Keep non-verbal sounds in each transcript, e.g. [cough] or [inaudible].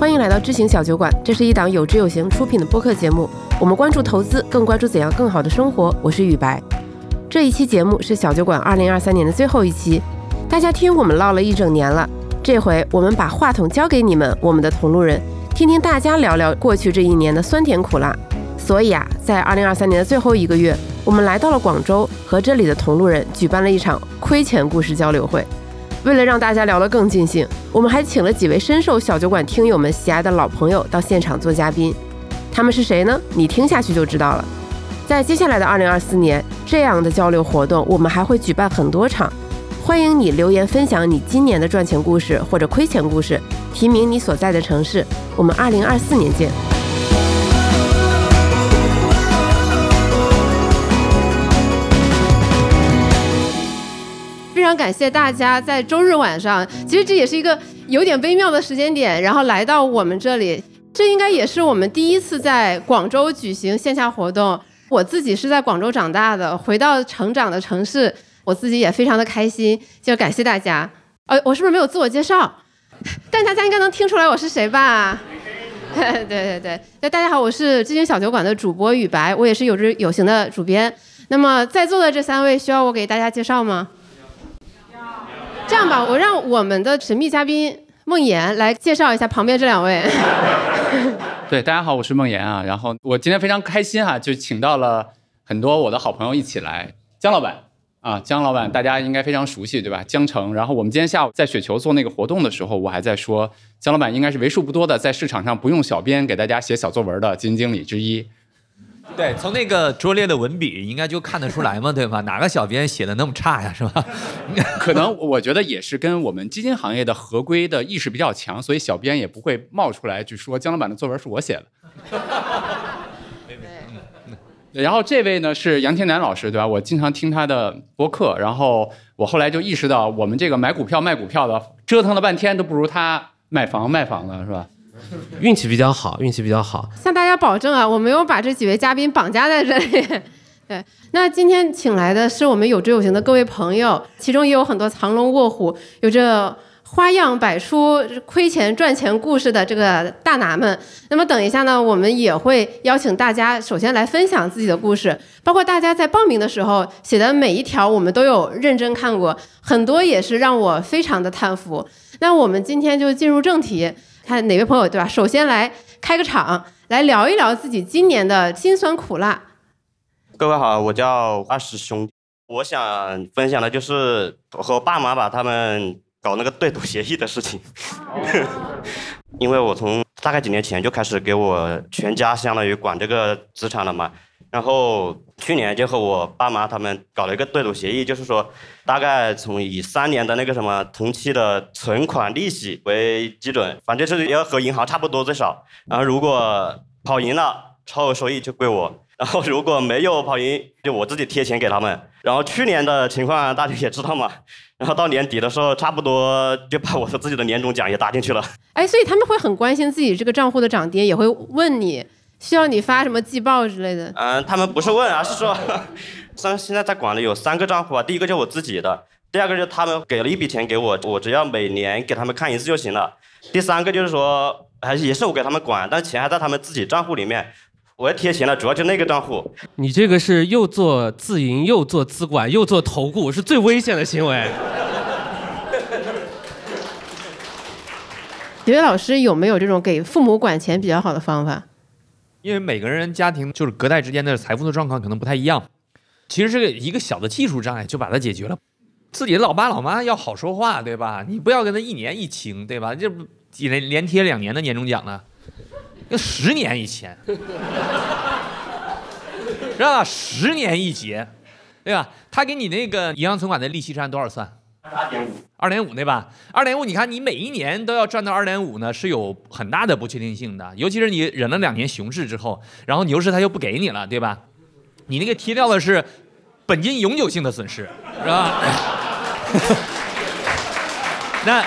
欢迎来到知行小酒馆，这是一档有知有行出品的播客节目。我们关注投资，更关注怎样更好的生活。我是雨白。这一期节目是小酒馆2023年的最后一期，大家听我们唠了一整年了，这回我们把话筒交给你们，我们的同路人，听听大家聊聊过去这一年的酸甜苦辣。所以啊，在2023年的最后一个月，我们来到了广州，和这里的同路人举办了一场亏钱故事交流会。为了让大家聊得更尽兴，我们还请了几位深受小酒馆听友们喜爱的老朋友到现场做嘉宾。他们是谁呢？你听下去就知道了。在接下来的2024年，这样的交流活动我们还会举办很多场。欢迎你留言分享你今年的赚钱故事或者亏钱故事，提名你所在的城市。我们2024年见。非常感谢大家在周日晚上，其实这也是一个有点微妙的时间点，然后来到我们这里。这应该也是我们第一次在广州举行线下活动。我自己是在广州长大的，回到成长的城市，我自己也非常的开心。就感谢大家。呃，我是不是没有自我介绍？但大家应该能听出来我是谁吧？[laughs] 对对对，那大家好，我是知行小酒馆的主播雨白，我也是有知有行的主编。那么在座的这三位需要我给大家介绍吗？这样吧，我让我们的神秘嘉宾梦妍来介绍一下旁边这两位。[laughs] 对，大家好，我是梦妍啊。然后我今天非常开心哈，就请到了很多我的好朋友一起来。姜老板啊，姜老板大家应该非常熟悉对吧？江城。然后我们今天下午在雪球做那个活动的时候，我还在说，姜老板应该是为数不多的在市场上不用小编给大家写小作文的基金经理之一。对，从那个拙劣的文笔，应该就看得出来嘛，[laughs] 对吧？哪个小编写的那么差呀，是吧？[laughs] 可能我觉得也是跟我们基金行业的合规的意识比较强，所以小编也不会冒出来就说姜老板的作文是我写的。然后这位呢是杨天南老师，对吧？我经常听他的播客，然后我后来就意识到，我们这个买股票卖股票的折腾了半天都不如他买房卖房的，是吧？[laughs] 运气比较好，运气比较好。向大家保证啊，我没有把这几位嘉宾绑架在这里。[laughs] 对，那今天请来的是我们有知有行的各位朋友，其中也有很多藏龙卧虎、有着花样百出、亏钱赚钱故事的这个大拿们。那么等一下呢，我们也会邀请大家首先来分享自己的故事，包括大家在报名的时候写的每一条，我们都有认真看过，很多也是让我非常的叹服。那我们今天就进入正题。看哪位朋友对吧？首先来开个场，来聊一聊自己今年的辛酸苦辣。各位好，我叫二师兄，我想分享的就是我和我爸妈吧他们搞那个对赌协议的事情。[laughs] 因为我从大概几年前就开始给我全家相当于管这个资产了嘛。然后去年就和我爸妈他们搞了一个对赌协议，就是说，大概从以三年的那个什么同期的存款利息为基准，反正是要和银行差不多最少。然后如果跑赢了，超额收益就归我；然后如果没有跑赢，就我自己贴钱给他们。然后去年的情况 [laughs] 大家也知道嘛。然后到年底的时候，差不多就把我的自己的年终奖也打进去了。哎，所以他们会很关心自己这个账户的涨跌，也会问你。需要你发什么季报之类的？嗯，他们不是问，而 [laughs] 是说，像现在在管的有三个账户啊。第一个就我自己的，第二个就他们给了一笔钱给我，我只要每年给他们看一次就行了。第三个就是说，还是也是我给他们管，但钱还在他们自己账户里面，我要贴钱了，主要就那个账户。你这个是又做自营，又做资管，又做投顾，是最危险的行为。[laughs] 几位老师有没有这种给父母管钱比较好的方法？因为每个人家庭就是隔代之间的财富的状况可能不太一样，其实是一个小的技术障碍就把它解决了。自己的老爸老妈要好说话，对吧？你不要跟他一年一清，对吧？这不连连贴两年的年终奖呢，要十年一签，是吧？十年一结，对吧？他给你那个银行存款的利息是按多少算？二点五，二点五对吧？二点五，你看你每一年都要赚到二点五呢，是有很大的不确定性的。尤其是你忍了两年熊市之后，然后牛市它又不给你了，对吧？你那个贴掉的是本金永久性的损失，是吧？[laughs] 那，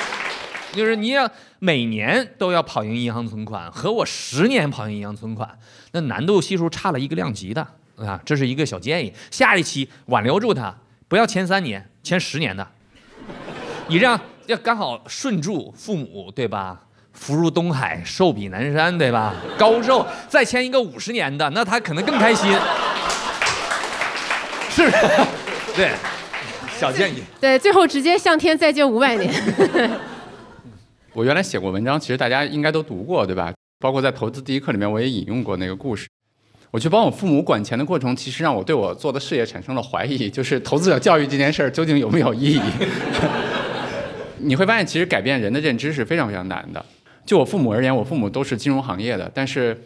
就是你要每年都要跑赢银行存款，和我十年跑赢银行存款，那难度系数差了一个量级的啊。这是一个小建议，下一期挽留住他，不要签三年，签十年的。你这样要刚好顺住父母，对吧？福如东海，寿比南山，对吧？高寿再签一个五十年的，那他可能更开心，[laughs] 是不是？对，小建议。对，最后直接向天再借五百年。[laughs] 我原来写过文章，其实大家应该都读过，对吧？包括在投资第一课里面，我也引用过那个故事。我去帮我父母管钱的过程，其实让我对我做的事业产生了怀疑，就是投资者教育这件事儿究竟有没有意义？你会发现，其实改变人的认知是非常非常难的。就我父母而言，我父母都是金融行业的，但是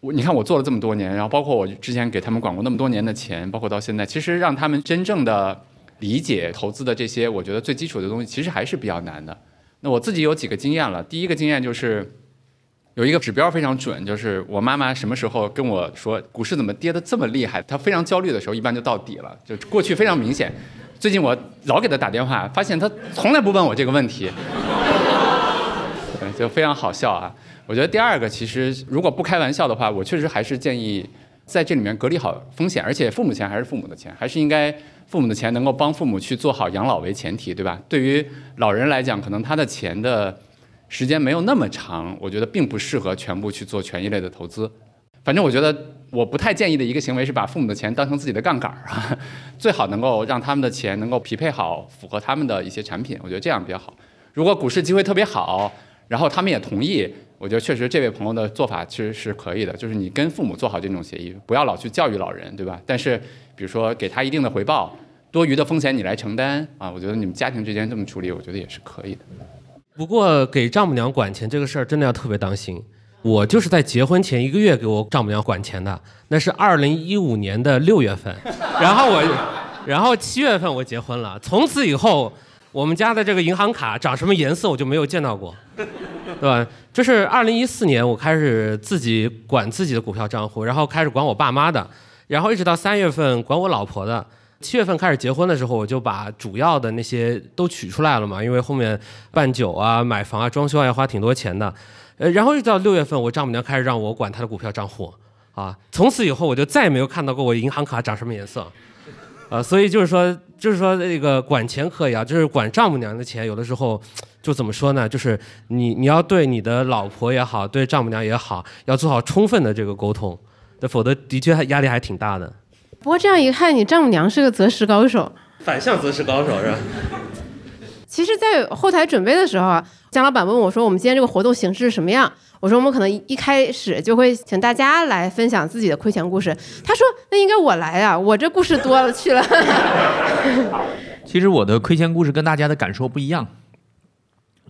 我你看我做了这么多年，然后包括我之前给他们管过那么多年的钱，包括到现在，其实让他们真正的理解投资的这些，我觉得最基础的东西，其实还是比较难的。那我自己有几个经验了，第一个经验就是。有一个指标非常准，就是我妈妈什么时候跟我说股市怎么跌得这么厉害，她非常焦虑的时候，一般就到底了。就过去非常明显，最近我老给他打电话，发现他从来不问我这个问题，就非常好笑啊。我觉得第二个，其实如果不开玩笑的话，我确实还是建议在这里面隔离好风险，而且父母钱还是父母的钱，还是应该父母的钱能够帮父母去做好养老为前提，对吧？对于老人来讲，可能他的钱的。时间没有那么长，我觉得并不适合全部去做权益类的投资。反正我觉得我不太建议的一个行为是把父母的钱当成自己的杠杆儿啊，[laughs] 最好能够让他们的钱能够匹配好，符合他们的一些产品，我觉得这样比较好。如果股市机会特别好，然后他们也同意，我觉得确实这位朋友的做法其实是可以的，就是你跟父母做好这种协议，不要老去教育老人，对吧？但是比如说给他一定的回报，多余的风险你来承担啊，我觉得你们家庭之间这么处理，我觉得也是可以的。不过给丈母娘管钱这个事儿真的要特别当心。我就是在结婚前一个月给我丈母娘管钱的，那是二零一五年的六月份，然后我，然后七月份我结婚了。从此以后，我们家的这个银行卡长什么颜色我就没有见到过，对吧？就是二零一四年我开始自己管自己的股票账户，然后开始管我爸妈的，然后一直到三月份管我老婆的。七月份开始结婚的时候，我就把主要的那些都取出来了嘛，因为后面办酒啊、买房啊、装修啊要花挺多钱的。呃，然后一直到六月份，我丈母娘开始让我管她的股票账户，啊，从此以后我就再也没有看到过我银行卡长什么颜色，啊，所以就是说，就是说那个管钱可以啊，就是管丈母娘的钱，有的时候就怎么说呢？就是你你要对你的老婆也好，对丈母娘也好，要做好充分的这个沟通，那否则的确压力还挺大的。不过这样一看，你丈母娘是个择时高手，反向择时高手是吧？其实，在后台准备的时候啊，姜老板问我说：“我们今天这个活动形式是什么样？”我说：“我们可能一开始就会请大家来分享自己的亏钱故事。”他说：“那应该我来啊，我这故事多了去了。[laughs] ”其实我的亏钱故事跟大家的感受不一样，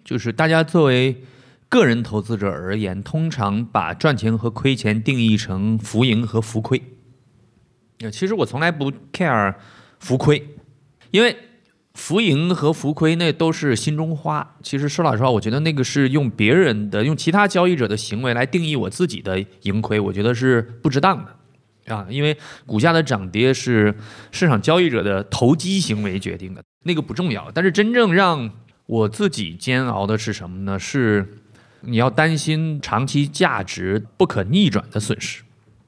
就是大家作为个人投资者而言，通常把赚钱和亏钱定义成浮盈和浮亏。其实我从来不 care 浮亏，因为浮盈和浮亏那都是心中花。其实说老实话，我觉得那个是用别人的、用其他交易者的行为来定义我自己的盈亏，我觉得是不值当的啊。因为股价的涨跌是市场交易者的投机行为决定的，那个不重要。但是真正让我自己煎熬的是什么呢？是你要担心长期价值不可逆转的损失。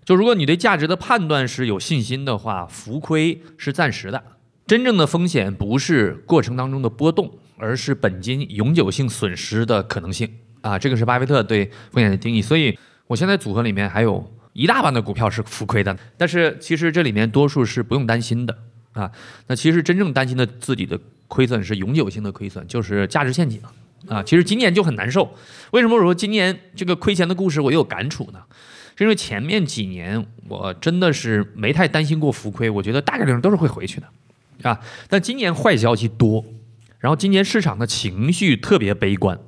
就如果你对价值的判断是有信心的话，浮亏是暂时的，真正的风险不是过程当中的波动，而是本金永久性损失的可能性啊，这个是巴菲特对风险的定义。所以我现在组合里面还有一大半的股票是浮亏的，但是其实这里面多数是不用担心的啊。那其实真正担心的自己的亏损是永久性的亏损，就是价值陷阱啊。其实今年就很难受，为什么我说今年这个亏钱的故事我有感触呢？是因为前面几年我真的是没太担心过浮亏，我觉得大概率上都是会回去的，啊，但今年坏消息多，然后今年市场的情绪特别悲观，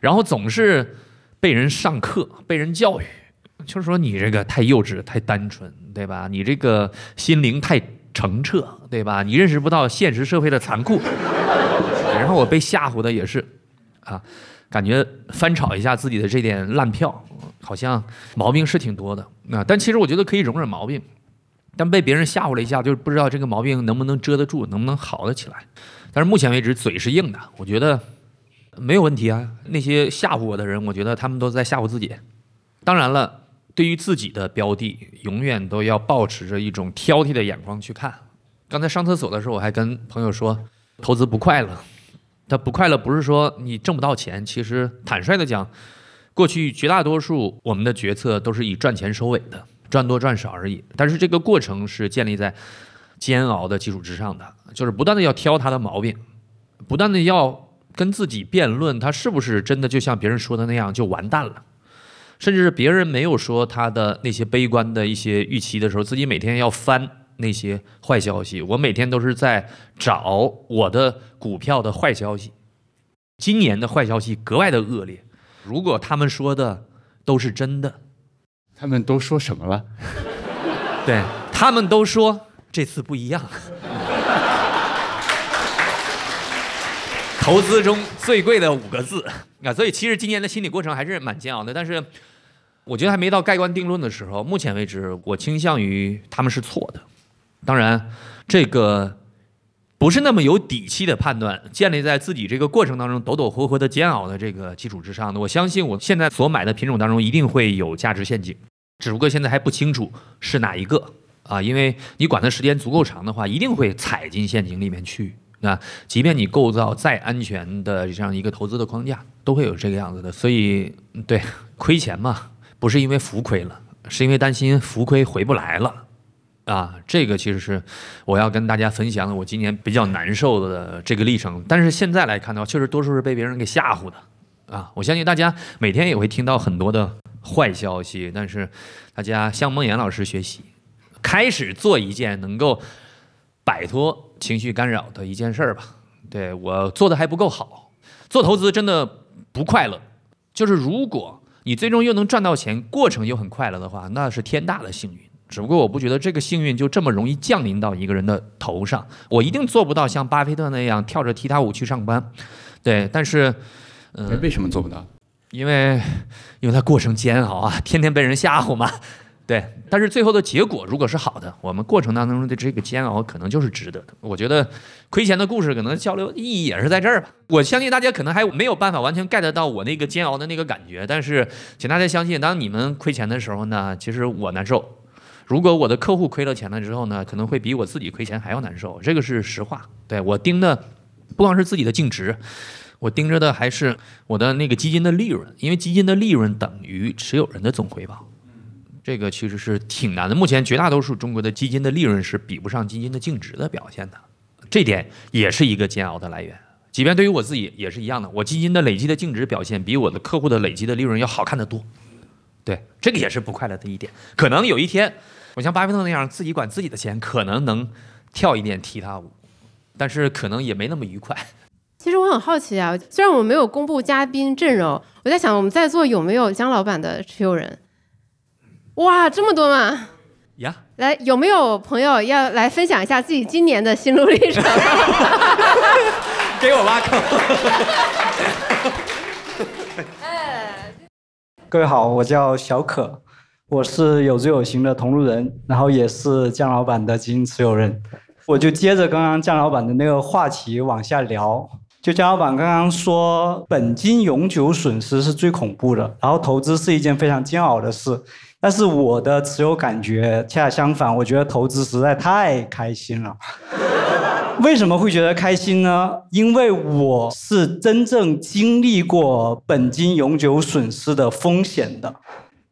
然后总是被人上课、被人教育，就是说你这个太幼稚、太单纯，对吧？你这个心灵太澄澈，对吧？你认识不到现实社会的残酷，[laughs] 然后我被吓唬的也是，啊。感觉翻炒一下自己的这点烂票，好像毛病是挺多的啊。但其实我觉得可以容忍毛病，但被别人吓唬了一下，就是不知道这个毛病能不能遮得住，能不能好得起来。但是目前为止嘴是硬的，我觉得没有问题啊。那些吓唬我的人，我觉得他们都在吓唬自己。当然了，对于自己的标的，永远都要保持着一种挑剔的眼光去看。刚才上厕所的时候，我还跟朋友说，投资不快乐。他不快乐不是说你挣不到钱，其实坦率的讲，过去绝大多数我们的决策都是以赚钱收尾的，赚多赚少而已。但是这个过程是建立在煎熬的基础之上的，就是不断的要挑他的毛病，不断的要跟自己辩论，他是不是真的就像别人说的那样就完蛋了。甚至是别人没有说他的那些悲观的一些预期的时候，自己每天要翻那些坏消息。我每天都是在找我的股票的坏消息。今年的坏消息格外的恶劣。如果他们说的都是真的，他们都说什么了？[laughs] 对他们都说这次不一样。投资中最贵的五个字啊，所以其实今年的心理过程还是蛮煎熬的。但是我觉得还没到盖棺定论的时候。目前为止，我倾向于他们是错的。当然，这个不是那么有底气的判断，建立在自己这个过程当中抖抖活活的煎熬的这个基础之上的。我相信我现在所买的品种当中一定会有价值陷阱，只不过现在还不清楚是哪一个啊。因为你管的时间足够长的话，一定会踩进陷阱里面去。那即便你构造再安全的这样一个投资的框架，都会有这个样子的。所以，对亏钱嘛，不是因为浮亏了，是因为担心浮亏回不来了。啊，这个其实是我要跟大家分享的，我今年比较难受的这个历程。但是现在来看的话，确实多数是被别人给吓唬的。啊，我相信大家每天也会听到很多的坏消息，但是大家向孟岩老师学习，开始做一件能够摆脱。情绪干扰的一件事儿吧，对我做的还不够好，做投资真的不快乐。就是如果你最终又能赚到钱，过程又很快乐的话，那是天大的幸运。只不过我不觉得这个幸运就这么容易降临到一个人的头上。我一定做不到像巴菲特那样跳着踢踏舞去上班，对。但是，嗯，为什么做不到？因为，因为他过程煎熬啊，天天被人吓唬嘛。对，但是最后的结果如果是好的，我们过程当中的这个煎熬可能就是值得的。我觉得亏钱的故事可能交流意义也是在这儿吧。我相信大家可能还没有办法完全 get 到我那个煎熬的那个感觉，但是请大家相信，当你们亏钱的时候呢，其实我难受。如果我的客户亏了钱了之后呢，可能会比我自己亏钱还要难受，这个是实话。对我盯的不光是自己的净值，我盯着的还是我的那个基金的利润，因为基金的利润等于持有人的总回报。这个其实是挺难的。目前绝大多数中国的基金的利润是比不上基金的净值的表现的，这点也是一个煎熬的来源。即便对于我自己也是一样的，我基金的累积的净值表现比我的客户的累积的利润要好看得多。对，这个也是不快乐的一点。可能有一天，我像巴菲特那样自己管自己的钱，可能能跳一点踢踏舞，但是可能也没那么愉快。其实我很好奇啊，虽然我们没有公布嘉宾阵容，我在想我们在座有没有姜老板的持有人？哇，这么多吗？呀，来，有没有朋友要来分享一下自己今年的心路历程？[laughs] 给我挖坑。[laughs] 哎，各位好，我叫小可，我是有知有行的同路人，然后也是姜老板的基金持有人。我就接着刚刚姜老板的那个话题往下聊。就姜老板刚刚说，本金永久损失是最恐怖的，然后投资是一件非常煎熬的事。但是我的持有感觉恰恰相反，我觉得投资实在太开心了。为什么会觉得开心呢？因为我是真正经历过本金永久损失的风险的。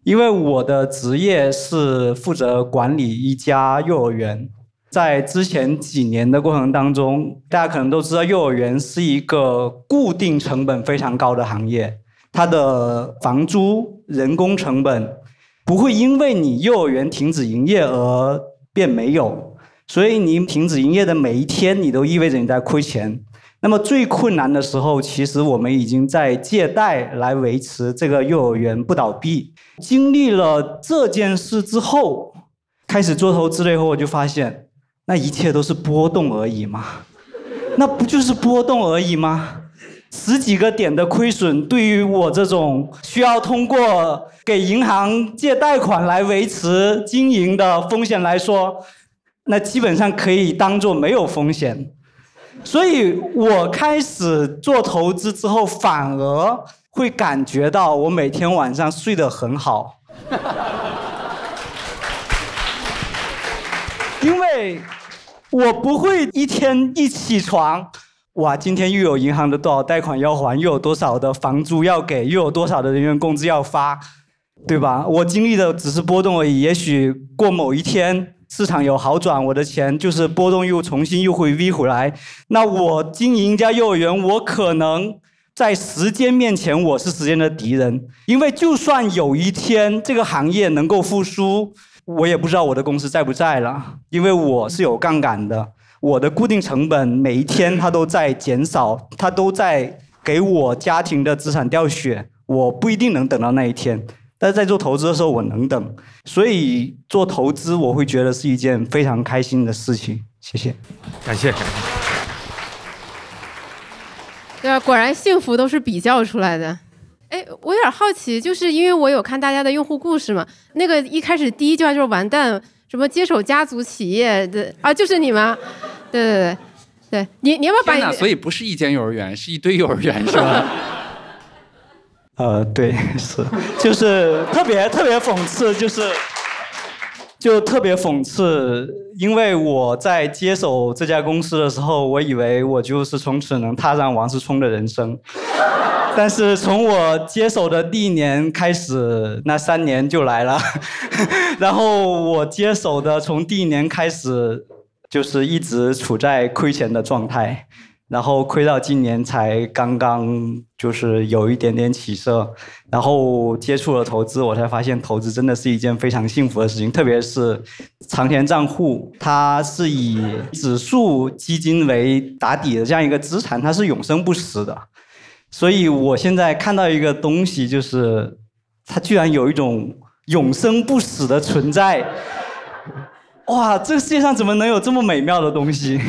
因为我的职业是负责管理一家幼儿园，在之前几年的过程当中，大家可能都知道，幼儿园是一个固定成本非常高的行业，它的房租、人工成本。不会因为你幼儿园停止营业而变没有，所以你停止营业的每一天，你都意味着你在亏钱。那么最困难的时候，其实我们已经在借贷来维持这个幼儿园不倒闭。经历了这件事之后，开始做投资了以后，我就发现，那一切都是波动而已嘛，那不就是波动而已吗？十几个点的亏损，对于我这种需要通过给银行借贷款来维持经营的风险来说，那基本上可以当做没有风险。所以我开始做投资之后，反而会感觉到我每天晚上睡得很好，因为我不会一天一起床。哇，今天又有银行的多少贷款要还，又有多少的房租要给，又有多少的人员工资要发，对吧？我经历的只是波动而已。也许过某一天市场有好转，我的钱就是波动又重新又会 V 回来。那我经营一家幼儿园，我可能在时间面前我是时间的敌人，因为就算有一天这个行业能够复苏，我也不知道我的公司在不在了，因为我是有杠杆的。我的固定成本每一天它都在减少，它都在给我家庭的资产掉血。我不一定能等到那一天，但是在做投资的时候我能等，所以做投资我会觉得是一件非常开心的事情。谢谢，感谢感谢。对啊，果然幸福都是比较出来的。哎，我有点好奇，就是因为我有看大家的用户故事嘛，那个一开始第一句话就是完蛋。什么接手家族企业的啊？就是你吗？对对对，对你你要不要把？所以不是一间幼儿园，是一堆幼儿园，是吧？[laughs] 呃，对，是，就是特别特别讽刺，就是就特别讽刺，因为我在接手这家公司的时候，我以为我就是从此能踏上王思聪的人生。[laughs] 但是从我接手的第一年开始，那三年就来了，[laughs] 然后我接手的从第一年开始，就是一直处在亏钱的状态，然后亏到今年才刚刚就是有一点点起色，然后接触了投资，我才发现投资真的是一件非常幸福的事情，特别是长钱账户，它是以指数基金为打底的这样一个资产，它是永生不死的。所以我现在看到一个东西，就是它居然有一种永生不死的存在。哇，这个世界上怎么能有这么美妙的东西？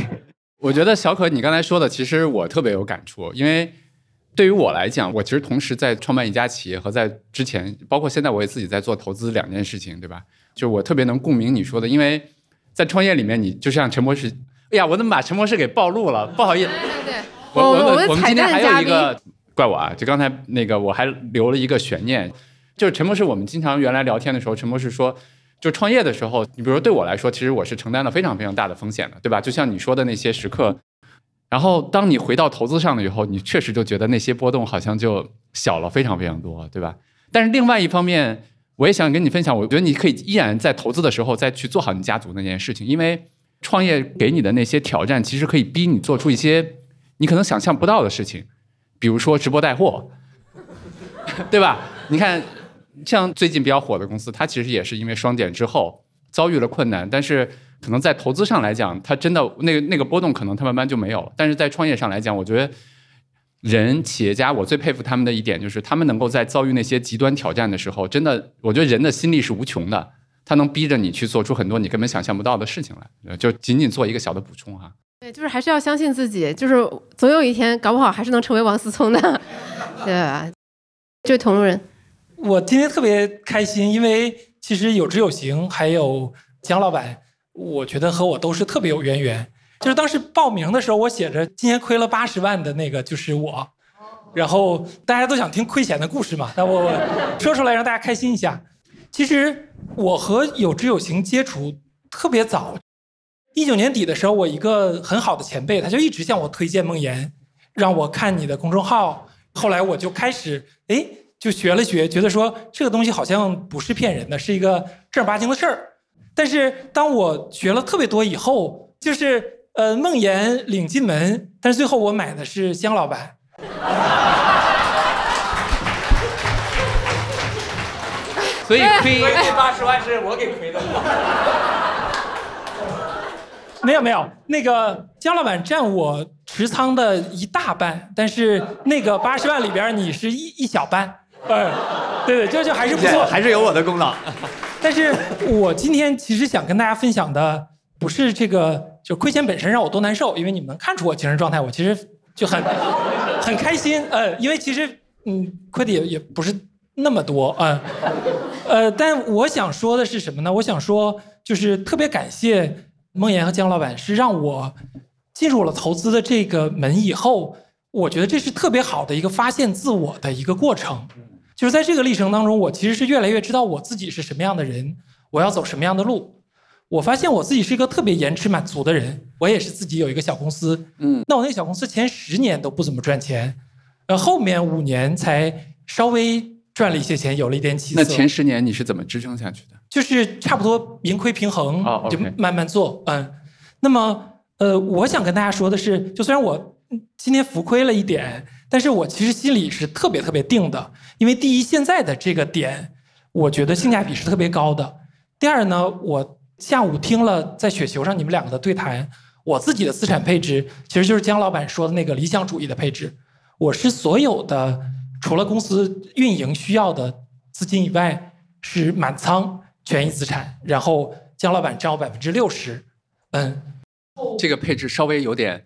我觉得小可你刚才说的，其实我特别有感触，因为对于我来讲，我其实同时在创办一家企业和在之前，包括现在我也自己在做投资两件事情，对吧？就我特别能共鸣你说的，因为在创业里面，你就像陈博士，哎呀，我怎么把陈博士给暴露了？不好意思，对对，我我我们今天还有一个。怪我啊！就刚才那个，我还留了一个悬念，就是陈博士，我们经常原来聊天的时候，陈博士说，就创业的时候，你比如说对我来说，其实我是承担了非常非常大的风险的，对吧？就像你说的那些时刻，然后当你回到投资上了以后，你确实就觉得那些波动好像就小了非常非常多，对吧？但是另外一方面，我也想跟你分享，我觉得你可以依然在投资的时候再去做好你家族那件事情，因为创业给你的那些挑战，其实可以逼你做出一些你可能想象不到的事情。比如说直播带货，对吧？你看，像最近比较火的公司，它其实也是因为双减之后遭遇了困难，但是可能在投资上来讲，它真的那个那个波动可能它慢慢就没有了。但是在创业上来讲，我觉得人企业家我最佩服他们的一点就是，他们能够在遭遇那些极端挑战的时候，真的，我觉得人的心力是无穷的，他能逼着你去做出很多你根本想象不到的事情来。就仅仅做一个小的补充哈。对，就是还是要相信自己，就是总有一天，搞不好还是能成为王思聪的，[laughs] 对吧？这位同路人，我今天特别开心，因为其实有知有行，还有姜老板，我觉得和我都是特别有渊源。就是当时报名的时候，我写着今年亏了八十万的那个就是我，然后大家都想听亏钱的故事嘛，那我说出来让大家开心一下。其实我和有知有行接触特别早。一九年底的时候，我一个很好的前辈，他就一直向我推荐梦岩，让我看你的公众号。后来我就开始，哎，就学了学，觉得说这个东西好像不是骗人的，是一个正儿八经的事儿。但是当我学了特别多以后，就是呃，梦岩领进门，但是最后我买的是姜老板。[laughs] 所以亏所以这八十万是我给亏的。[laughs] 没有没有，那个姜老板占我持仓的一大半，但是那个八十万里边你是一一小半，嗯，[laughs] 对对，就就还是不错，[laughs] 还是有我的功劳。[laughs] 但是我今天其实想跟大家分享的不是这个，就亏钱本身让我多难受，因为你们能看出我精神状态，我其实就很很开心，呃，因为其实嗯亏的也也不是那么多，嗯，呃，但我想说的是什么呢？我想说就是特别感谢。梦岩和姜老板是让我进入了投资的这个门以后，我觉得这是特别好的一个发现自我的一个过程。就是在这个历程当中，我其实是越来越知道我自己是什么样的人，我要走什么样的路。我发现我自己是一个特别延迟满足的人。我也是自己有一个小公司，嗯，那我那个小公司前十年都不怎么赚钱，呃，后面五年才稍微赚了一些钱，有了一点起色。那前十年你是怎么支撑下去的？就是差不多盈亏平衡，就慢慢做。嗯，那么呃，我想跟大家说的是，就虽然我嗯今天浮亏了一点，但是我其实心里是特别特别定的，因为第一，现在的这个点，我觉得性价比是特别高的。第二呢，我下午听了在雪球上你们两个的对谈，我自己的资产配置其实就是姜老板说的那个理想主义的配置。我是所有的除了公司运营需要的资金以外，是满仓权益资产，然后姜老板占我百分之六十。嗯，这个配置稍微有点，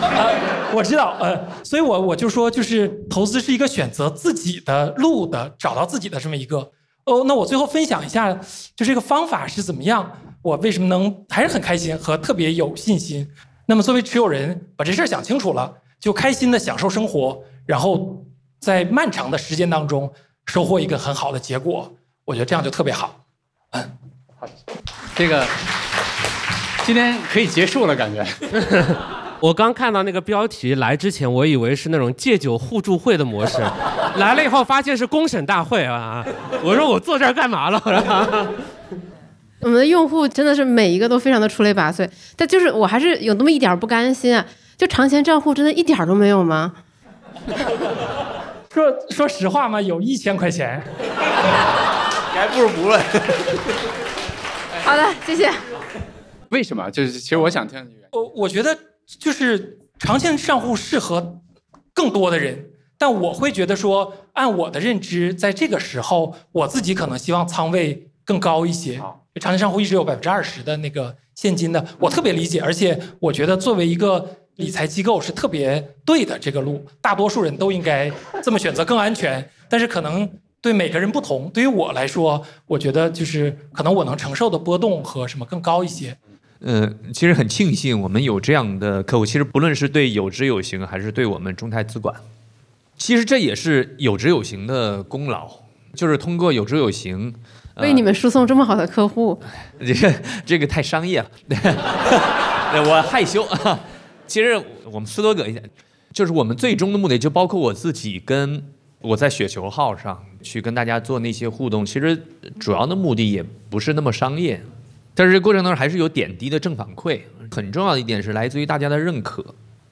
呃，我知道，呃，所以我我就说，就是投资是一个选择自己的路的，找到自己的这么一个。哦，那我最后分享一下，就这个方法是怎么样，我为什么能还是很开心和特别有信心。那么作为持有人，把这事儿想清楚了，就开心的享受生活，然后在漫长的时间当中收获一个很好的结果，我觉得这样就特别好。这个今天可以结束了，感觉。[laughs] 我刚看到那个标题来之前，我以为是那种戒酒互助会的模式，来了以后发现是公审大会啊！我说我坐这儿干嘛了？[laughs] 我们的用户真的是每一个都非常的出类拔萃，但就是我还是有那么一点不甘心啊！就长钱账户真的一点儿都没有吗？[laughs] 说说实话嘛，有一千块钱，[laughs] 你还不如不问。好的，谢谢。为什么？就是其实我想听你。我我觉得就是长线账户适合更多的人，但我会觉得说，按我的认知，在这个时候，我自己可能希望仓位更高一些。长线账户一直有百分之二十的那个现金的，我特别理解，而且我觉得作为一个理财机构是特别对的这个路，大多数人都应该这么选择更安全。但是可能对每个人不同，对于我来说，我觉得就是可能我能承受的波动和什么更高一些。呃，其实很庆幸我们有这样的客户。其实不论是对有知有行，还是对我们中泰资管，其实这也是有知有行的功劳，就是通过有知有行，呃为你们输送这么好的客户，这 [laughs] 个这个太商业了，[laughs] 我害羞啊。[laughs] 其实我们斯多葛一下，就是我们最终的目的，就包括我自己跟我在雪球号上去跟大家做那些互动，其实主要的目的也不是那么商业，但是这过程当中还是有点滴的正反馈。很重要的一点是来自于大家的认可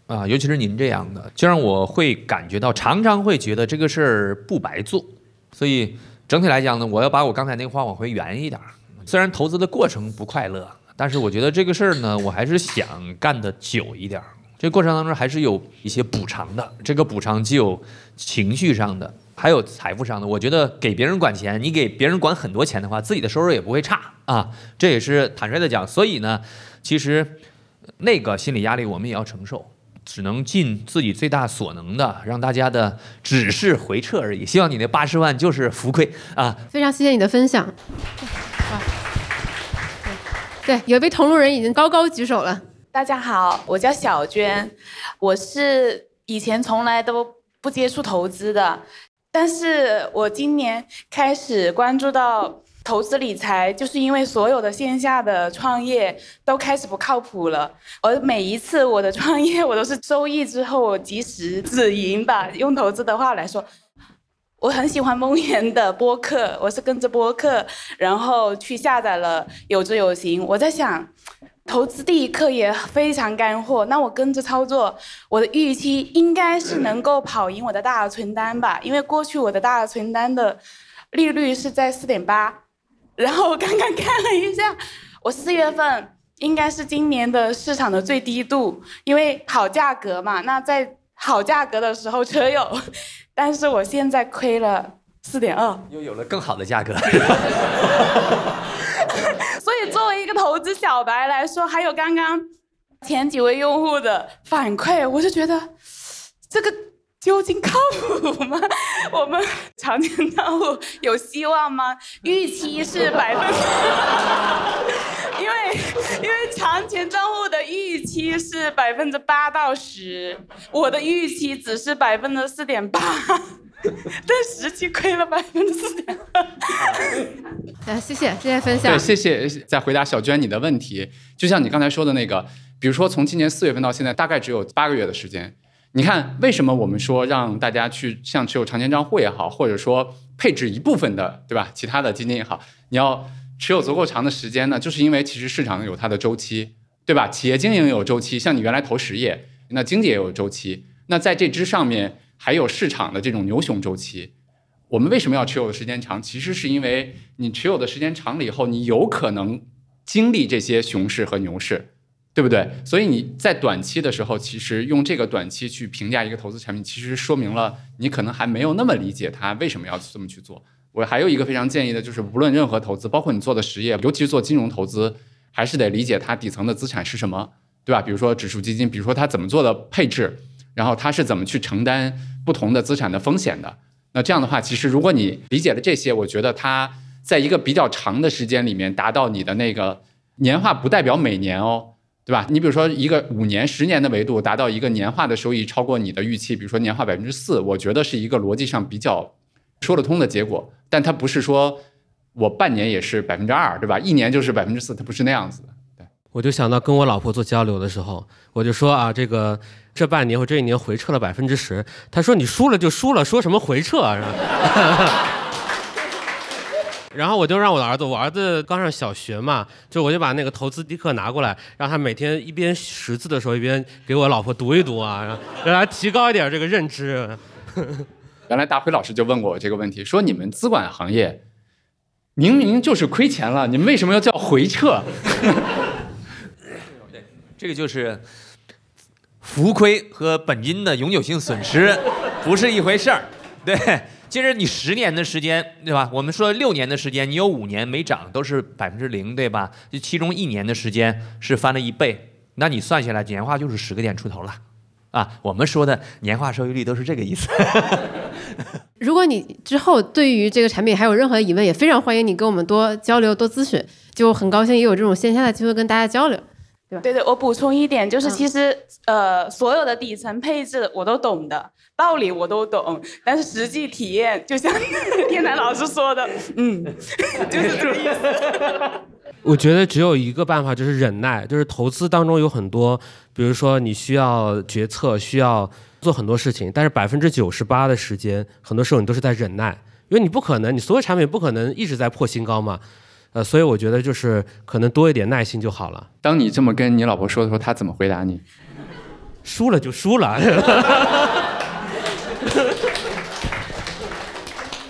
啊，尤其是您这样的，就让我会感觉到，常常会觉得这个事儿不白做。所以整体来讲呢，我要把我刚才那个话往回圆一点儿。虽然投资的过程不快乐，但是我觉得这个事儿呢，我还是想干得久一点儿。这过程当中还是有一些补偿的，这个补偿既有情绪上的，还有财富上的。我觉得给别人管钱，你给别人管很多钱的话，自己的收入也不会差啊。这也是坦率的讲。所以呢，其实那个心理压力我们也要承受，只能尽自己最大所能的让大家的只是回撤而已。希望你那八十万就是浮亏啊。非常谢谢你的分享。对，有一位同路人已经高高举手了。大家好，我叫小娟，我是以前从来都不接触投资的，但是我今年开始关注到投资理财，就是因为所有的线下的创业都开始不靠谱了。而每一次我的创业，我都是收益之后我及时止盈吧，用投资的话来说。我很喜欢梦妍的播客，我是跟着播客，然后去下载了有知有行。我在想，投资第一课也非常干货，那我跟着操作，我的预期应该是能够跑赢我的大额存单吧？因为过去我的大额存单的利率是在四点八，然后我刚刚看了一下，我四月份应该是今年的市场的最低度，因为好价格嘛。那在好价格的时候车有，但是我现在亏了四点二。又有了更好的价格。[laughs] 投资小白来说，还有刚刚前几位用户的反馈，我就觉得这个究竟靠谱吗？[laughs] 我们长钱账户有希望吗？预期是 [laughs] 百分之，因为因为长钱账户的预期是百分之八到十，我的预期只是百分之四点八。[laughs] 但实际亏了百分之四点二。来，[laughs] 谢谢谢谢分享对，。谢谢。在回答小娟你的问题，就像你刚才说的那个，比如说从今年四月份到现在，大概只有八个月的时间。你看，为什么我们说让大家去像持有长钱账户也好，或者说配置一部分的，对吧？其他的基金也好，你要持有足够长的时间呢？就是因为其实市场有它的周期，对吧？企业经营有周期，像你原来投实业，那经济也有周期。那在这之上面还有市场的这种牛熊周期。我们为什么要持有的时间长？其实是因为你持有的时间长了以后，你有可能经历这些熊市和牛市，对不对？所以你在短期的时候，其实用这个短期去评价一个投资产品，其实说明了你可能还没有那么理解它为什么要这么去做。我还有一个非常建议的就是，无论任何投资，包括你做的实业，尤其是做金融投资，还是得理解它底层的资产是什么，对吧？比如说指数基金，比如说它怎么做的配置，然后它是怎么去承担不同的资产的风险的。那这样的话，其实如果你理解了这些，我觉得它在一个比较长的时间里面达到你的那个年化，不代表每年哦，对吧？你比如说一个五年、十年的维度，达到一个年化的收益超过你的预期，比如说年化百分之四，我觉得是一个逻辑上比较说得通的结果。但它不是说我半年也是百分之二，对吧？一年就是百分之四，它不是那样子的。我就想到跟我老婆做交流的时候，我就说啊，这个这半年或这一年回撤了百分之十。她说你输了就输了，说什么回撤啊？是吧？然后我就让我的儿子，我儿子刚上小学嘛，就我就把那个投资第一课拿过来，让他每天一边识字的时候一边给我老婆读一读啊，让他提高一点这个认知。[laughs] 原来大辉老师就问过我这个问题，说你们资管行业明明就是亏钱了，你们为什么要叫回撤？[laughs] 这个就是浮亏和本金的永久性损失不是一回事儿。对，其实你十年的时间，对吧？我们说六年的时间，你有五年没涨，都是百分之零，对吧？就其中一年的时间是翻了一倍，那你算下来年化就是十个点出头了。啊，我们说的年化收益率都是这个意思。[laughs] 如果你之后对于这个产品还有任何疑问，也非常欢迎你跟我们多交流、多咨询。就很高兴也有这种线下的机会跟大家交流。对对，我补充一点，就是其实、呃，所有的底层配置我都懂的，道理我都懂，但是实际体验，就像 [laughs] 天南老师说的，嗯，[laughs] 就是这个意思。我觉得只有一个办法，就是忍耐。就是投资当中有很多，比如说你需要决策，需要做很多事情，但是百分之九十八的时间，很多时候你都是在忍耐，因为你不可能，你所有产品不可能一直在破新高嘛。呃，所以我觉得就是可能多一点耐心就好了。当你这么跟你老婆说的时候，她怎么回答你？输了就输了。[laughs]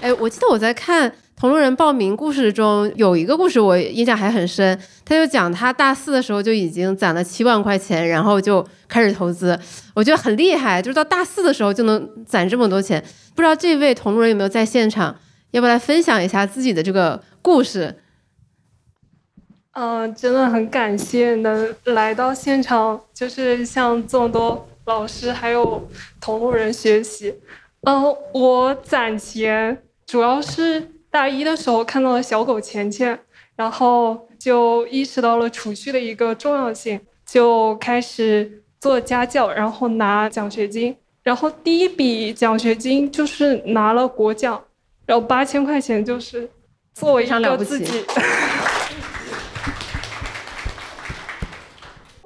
哎，我记得我在看《同路人报名》故事中有一个故事，我印象还很深。他就讲他大四的时候就已经攒了七万块钱，然后就开始投资。我觉得很厉害，就是到大四的时候就能攒这么多钱。不知道这位同路人有没有在现场？要不要来分享一下自己的这个故事？嗯，真的很感谢能来到现场，就是向这么多老师还有同路人学习。嗯，我攒钱主要是大一的时候看到了小狗钱钱，然后就意识到了储蓄的一个重要性，就开始做家教，然后拿奖学金。然后第一笔奖学金就是拿了国奖，然后八千块钱就是作为一个自己。[laughs]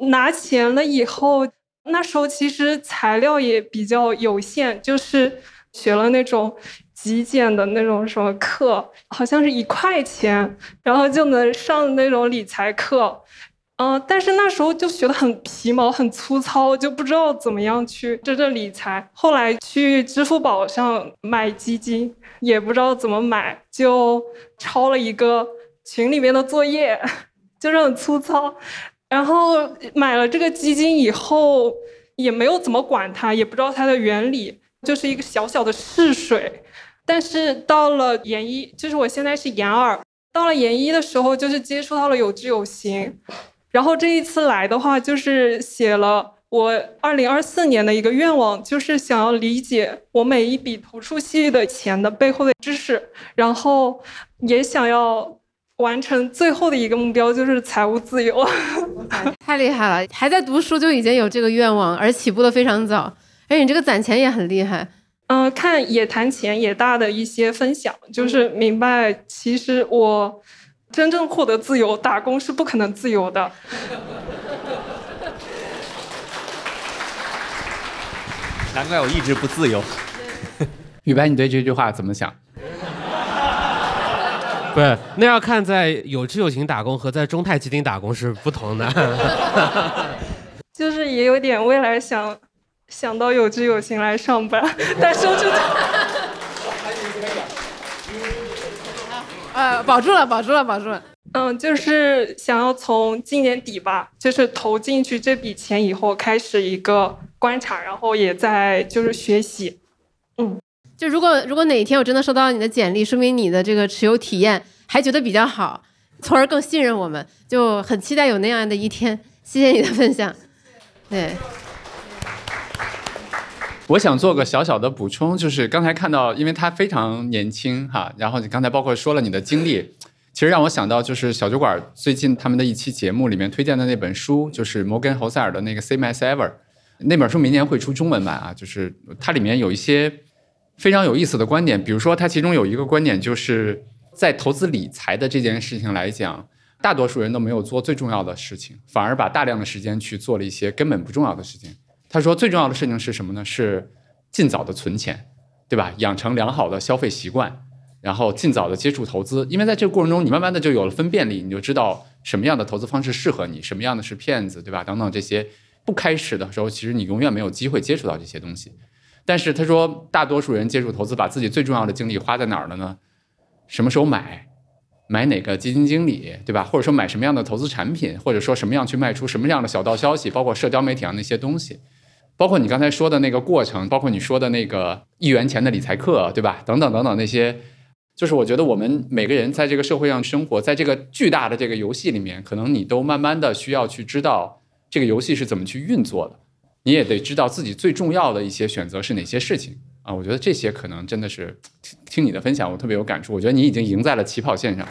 拿钱了以后，那时候其实材料也比较有限，就是学了那种极简的那种什么课，好像是一块钱，然后就能上那种理财课。嗯、但是那时候就学的很皮毛、很粗糙，就不知道怎么样去真正理财。后来去支付宝上买基金，也不知道怎么买，就抄了一个群里面的作业，[laughs] 就是很粗糙。然后买了这个基金以后，也没有怎么管它，也不知道它的原理，就是一个小小的试水。但是到了研一，就是我现在是研二，到了研一的时候，就是接触到了有知有行。然后这一次来的话，就是写了我二零二四年的一个愿望，就是想要理解我每一笔投出去的钱的背后的知识，然后也想要。完成最后的一个目标就是财务自由，[laughs] 太厉害了！还在读书就已经有这个愿望，而起步的非常早。而且你这个攒钱也很厉害。嗯、看也谈钱也大的一些分享，就是明白其实我真正获得自由，打工是不可能自由的。难怪我一直不自由。[laughs] 雨白，你对这句话怎么想？[laughs] 不是，那要看在有志有情打工和在中泰基金打工是不同的。[laughs] 就是也有点未来想想到有志有情来上班，[laughs] 但收出呃，保住了，保住了，保住了。嗯，就是想要从今年底吧，就是投进去这笔钱以后，开始一个观察，然后也在就是学习。嗯，就如果如果哪一天我真的收到你的简历，说明你的这个持有体验还觉得比较好，从而更信任我们，就很期待有那样的一天。谢谢你的分享。对，我想做个小小的补充，就是刚才看到，因为他非常年轻哈，然后你刚才包括说了你的经历，其实让我想到就是小酒馆最近他们的一期节目里面推荐的那本书，就是摩根侯塞尔的那个《Same as Ever》，那本书明年会出中文版啊，就是它里面有一些非常有意思的观点，比如说他其中有一个观点就是在投资理财的这件事情来讲。大多数人都没有做最重要的事情，反而把大量的时间去做了一些根本不重要的事情。他说，最重要的事情是什么呢？是尽早的存钱，对吧？养成良好的消费习惯，然后尽早的接触投资。因为在这个过程中，你慢慢的就有了分辨力，你就知道什么样的投资方式适合你，什么样的是骗子，对吧？等等这些。不开始的时候，其实你永远没有机会接触到这些东西。但是他说，大多数人接触投资，把自己最重要的精力花在哪儿了呢？什么时候买？买哪个基金经理，对吧？或者说买什么样的投资产品，或者说什么样去卖出什么样的小道消息，包括社交媒体上那些东西，包括你刚才说的那个过程，包括你说的那个一元钱的理财课，对吧？等等等等那些，就是我觉得我们每个人在这个社会上生活在这个巨大的这个游戏里面，可能你都慢慢的需要去知道这个游戏是怎么去运作的，你也得知道自己最重要的一些选择是哪些事情。啊，我觉得这些可能真的是听听你的分享，我特别有感触。我觉得你已经赢在了起跑线上。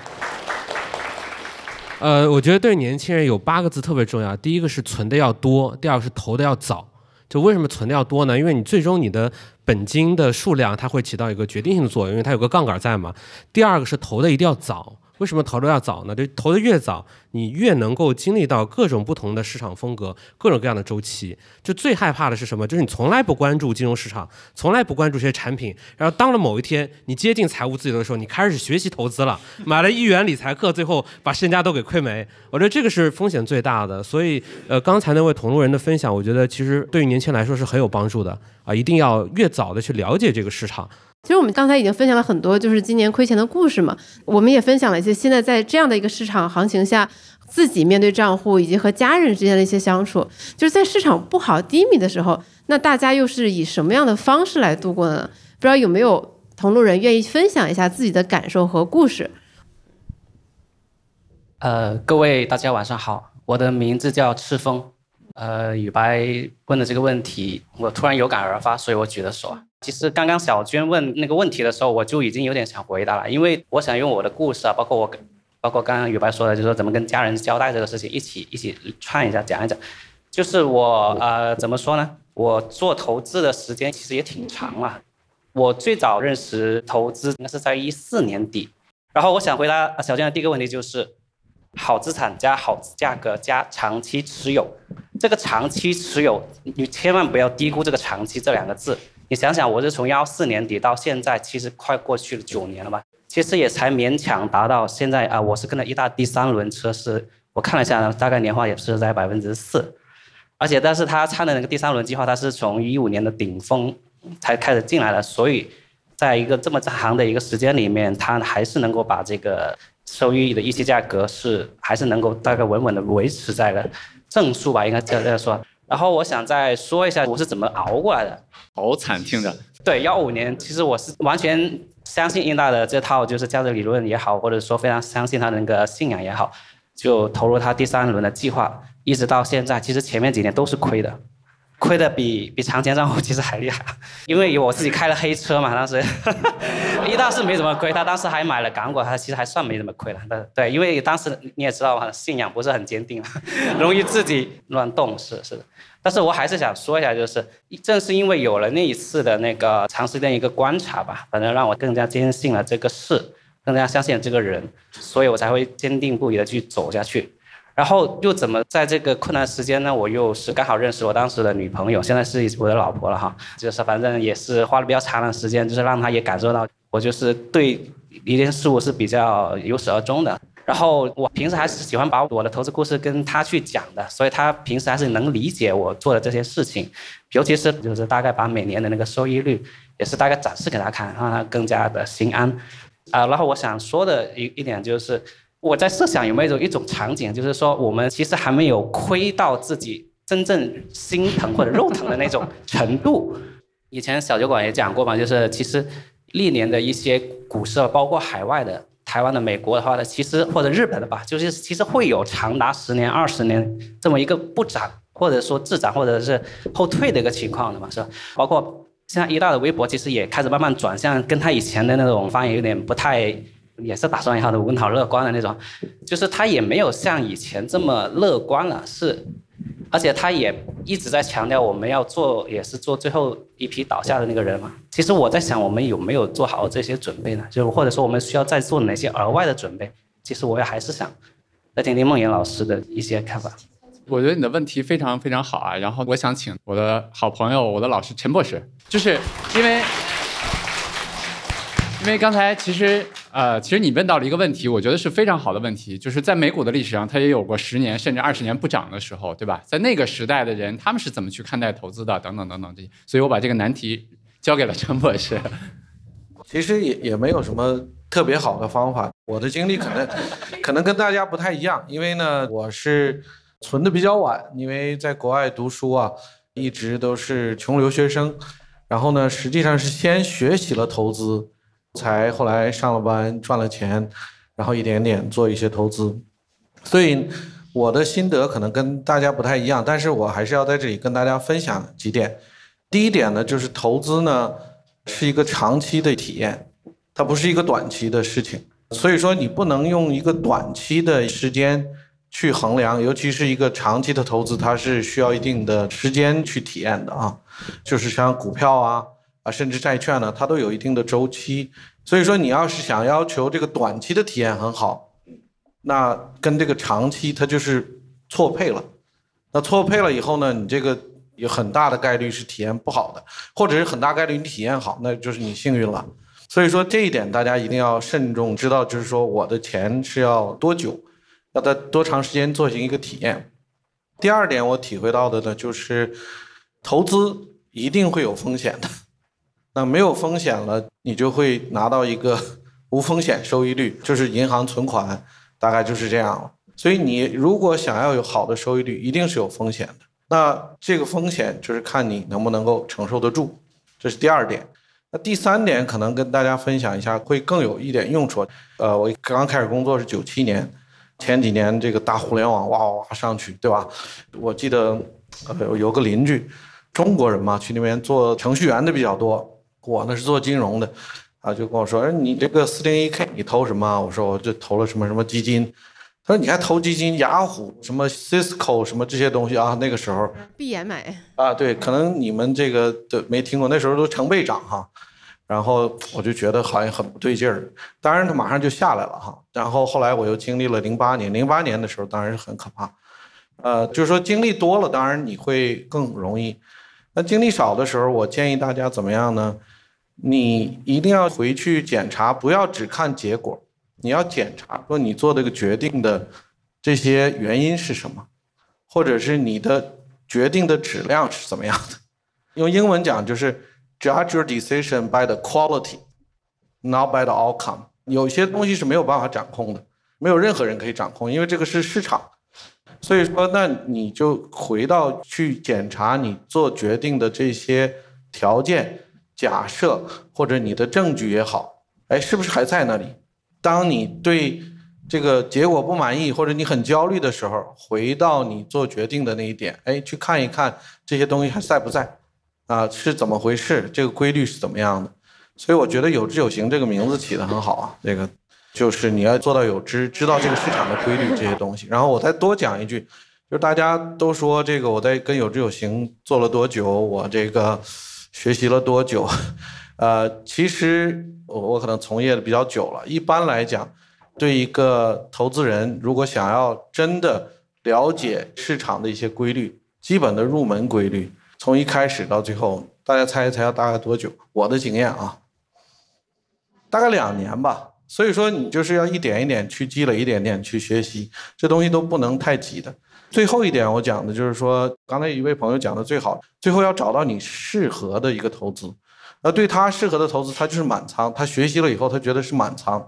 呃，我觉得对年轻人有八个字特别重要。第一个是存的要多，第二个是投的要早。就为什么存的要多呢？因为你最终你的本金的数量它会起到一个决定性的作用，因为它有个杠杆在嘛。第二个是投的一定要早。为什么投的要早呢？就投的越早，你越能够经历到各种不同的市场风格，各种各样的周期。就最害怕的是什么？就是你从来不关注金融市场，从来不关注这些产品，然后当了某一天你接近财务自由的时候，你开始学习投资了，买了一元理财课，最后把身家都给亏没。我觉得这个是风险最大的。所以，呃，刚才那位同路人的分享，我觉得其实对于年轻人来说是很有帮助的啊！一定要越早的去了解这个市场。其实我们刚才已经分享了很多，就是今年亏钱的故事嘛。我们也分享了一些现在在这样的一个市场行情下，自己面对账户以及和家人之间的一些相处。就是在市场不好低迷的时候，那大家又是以什么样的方式来度过的呢？不知道有没有同路人愿意分享一下自己的感受和故事？呃，各位大家晚上好，我的名字叫赤峰。呃，雨白问的这个问题，我突然有感而发，所以我举了手啊。其实刚刚小娟问那个问题的时候，我就已经有点想回答了，因为我想用我的故事啊，包括我，包括刚刚雨白说的，就是说怎么跟家人交代这个事情，一起一起串一下讲一讲。就是我呃怎么说呢？我做投资的时间其实也挺长了。我最早认识投资应该是在一四年底。然后我想回答小娟的第一个问题就是，好资产加好价格加长期持有。这个长期持有，你千万不要低估这个长期这两个字。你想想，我是从幺四年底到现在，其实快过去了九年了吧？其实也才勉强达到现在啊。我是跟了一大第三轮车，是我看了一下，大概年化也是在百分之四。而且，但是他参的那个第三轮计划，他是从一五年的顶峰才开始进来的，所以在一个这么长的一个时间里面，他还是能够把这个收益的预期价格是还是能够大概稳稳的维持在了正数吧，应该这样说。然后我想再说一下我是怎么熬过来的，好惨听着。对，幺五年其实我是完全相信英大的这套就是价值理论也好，或者说非常相信他那个信仰也好，就投入他第三轮的计划，一直到现在，其实前面几年都是亏的。亏的比比长钱账户其实还厉害，因为有我自己开了黑车嘛，当时 [laughs] 一大是没怎么亏，他当时还买了港股，他其实还算没怎么亏了。对对，因为当时你也知道嘛，信仰不是很坚定，[laughs] 容易自己乱动，是是。但是我还是想说一下，就是正是因为有了那一次的那个长时间一个观察吧，反正让我更加坚信了这个事，更加相信了这个人，所以我才会坚定不移的去走下去。然后又怎么在这个困难时间呢？我又是刚好认识我当时的女朋友，现在是我的老婆了哈。就是反正也是花了比较长的时间，就是让她也感受到我就是对一件事物是比较由始而终的。然后我平时还是喜欢把我的投资故事跟她去讲的，所以她平时还是能理解我做的这些事情，尤其是就是大概把每年的那个收益率也是大概展示给她看，让她更加的心安。啊，然后我想说的一一点就是。我在设想有没有一种场景，就是说我们其实还没有亏到自己真正心疼或者肉疼的那种程度。[laughs] 以前小酒馆也讲过嘛，就是其实历年的一些股市，包括海外的、台湾的、美国的话呢，其实或者日本的吧，就是其实会有长达十年、二十年这么一个不涨，或者说滞涨，或者是后退的一个情况的嘛，是吧？包括现在一大的微博，其实也开始慢慢转向，跟他以前的那种方言有点不太。也是打算以后的无脑乐观的那种，就是他也没有像以前这么乐观了，是，而且他也一直在强调我们要做，也是做最后一批倒下的那个人嘛。其实我在想，我们有没有做好这些准备呢？就是或者说我们需要再做哪些额外的准备？其实我也还是想再听听梦妍老师的一些看法。我觉得你的问题非常非常好啊，然后我想请我的好朋友，我的老师陈博士，就是因为。因为刚才其实，呃，其实你问到了一个问题，我觉得是非常好的问题，就是在美股的历史上，它也有过十年甚至二十年不涨的时候，对吧？在那个时代的人，他们是怎么去看待投资的？等等等等这些，所以我把这个难题交给了陈博士。其实也也没有什么特别好的方法，我的经历可能可能跟大家不太一样，因为呢，我是存的比较晚，因为在国外读书啊，一直都是穷留学生，然后呢，实际上是先学习了投资。才后来上了班赚了钱，然后一点点做一些投资，所以我的心得可能跟大家不太一样，但是我还是要在这里跟大家分享几点。第一点呢，就是投资呢是一个长期的体验，它不是一个短期的事情，所以说你不能用一个短期的时间去衡量，尤其是一个长期的投资，它是需要一定的时间去体验的啊，就是像股票啊。甚至债券呢，它都有一定的周期，所以说你要是想要求这个短期的体验很好，那跟这个长期它就是错配了。那错配了以后呢，你这个有很大的概率是体验不好的，或者是很大概率你体验好，那就是你幸运了。所以说这一点大家一定要慎重，知道就是说我的钱是要多久，要在多长时间做行一个体验。第二点我体会到的呢，就是投资一定会有风险的。那没有风险了，你就会拿到一个无风险收益率，就是银行存款，大概就是这样了。所以你如果想要有好的收益率，一定是有风险的。那这个风险就是看你能不能够承受得住，这是第二点。那第三点可能跟大家分享一下，会更有一点用处。呃，我刚开始工作是九七年，前几年这个大互联网哇哇哇上去，对吧？我记得呃有个邻居，中国人嘛，去那边做程序员的比较多。我呢是做金融的，啊，就跟我说，哎，你这个四零一 K 你投什么？我说我就投了什么什么基金。他说你还投基金？雅虎什么 Cisco 什么这些东西啊？那个时候闭眼买啊，对，可能你们这个都没听过，那时候都成倍涨哈。然后我就觉得好像很不对劲儿，当然它马上就下来了哈。然后后来我又经历了零八年，零八年的时候当然是很可怕，呃，就是说经历多了，当然你会更容易。那经历少的时候，我建议大家怎么样呢？你一定要回去检查，不要只看结果，你要检查说你做这个决定的这些原因是什么，或者是你的决定的质量是怎么样的。用英文讲就是 judge your decision by the quality，not by the outcome。有些东西是没有办法掌控的，没有任何人可以掌控，因为这个是市场。所以说，那你就回到去检查你做决定的这些条件。假设或者你的证据也好，哎，是不是还在那里？当你对这个结果不满意或者你很焦虑的时候，回到你做决定的那一点，哎，去看一看这些东西还在不在，啊，是怎么回事？这个规律是怎么样的？所以我觉得有知有行这个名字起得很好啊，这个就是你要做到有知，知道这个市场的规律这些东西。然后我再多讲一句，就是大家都说这个我在跟有知有行做了多久，我这个学习了多久，[laughs] 呃，其实我我可能从业的比较久了，一般来讲。对一个投资人，如果想要真的了解市场的一些规律，基本的入门规律，从一开始到最后，大家猜一猜要大概多久？我的经验啊，大概两年吧。所以说，你就是要一点一点去积累，一点点去学习，这东西都不能太急的。最后一点，我讲的就是说，刚才一位朋友讲的最好，最后要找到你适合的一个投资。那对他适合的投资，他就是满仓。他学习了以后，他觉得是满仓。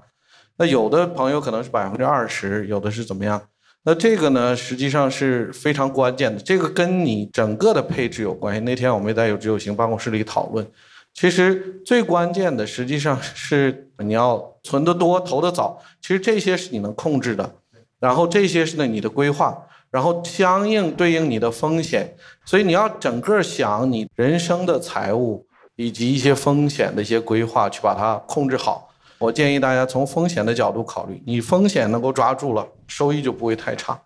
那有的朋友可能是百分之二十，有的是怎么样？那这个呢，实际上是非常关键的。这个跟你整个的配置有关系。那天我们在有只有行办公室里讨论，其实最关键的实际上是你要存得多，投得早。其实这些是你能控制的，然后这些是呢你的规划，然后相应对应你的风险。所以你要整个想你人生的财务以及一些风险的一些规划，去把它控制好。我建议大家从风险的角度考虑，你风险能够抓住了，收益就不会太差。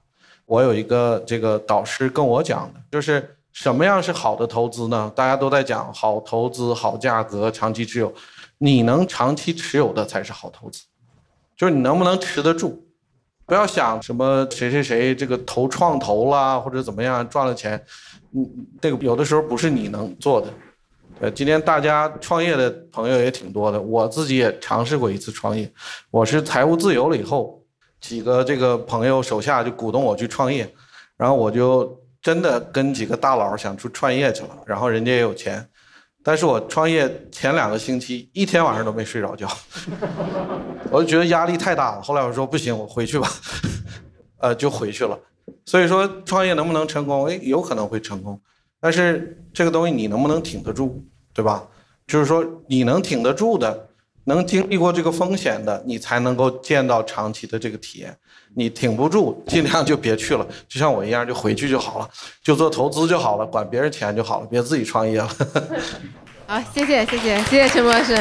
我有一个这个导师跟我讲的，就是什么样是好的投资呢？大家都在讲好投资、好价格、长期持有，你能长期持有的才是好投资，就是你能不能持得住。不要想什么谁谁谁这个投创投啦，或者怎么样赚了钱，嗯，这个有的时候不是你能做的。呃，今天大家创业的朋友也挺多的，我自己也尝试过一次创业。我是财务自由了以后，几个这个朋友手下就鼓动我去创业，然后我就真的跟几个大佬想出创业去了。然后人家也有钱，但是我创业前两个星期一天晚上都没睡着觉，[laughs] 我就觉得压力太大了。后来我说不行，我回去吧，[laughs] 呃，就回去了。所以说创业能不能成功？哎，有可能会成功。但是这个东西你能不能挺得住，对吧？就是说你能挺得住的，能经历过这个风险的，你才能够见到长期的这个体验。你挺不住，尽量就别去了，就像我一样，就回去就好了，就做投资就好了，管别人钱就好了，别自己创业了。[laughs] 好，谢谢谢谢谢谢陈博士。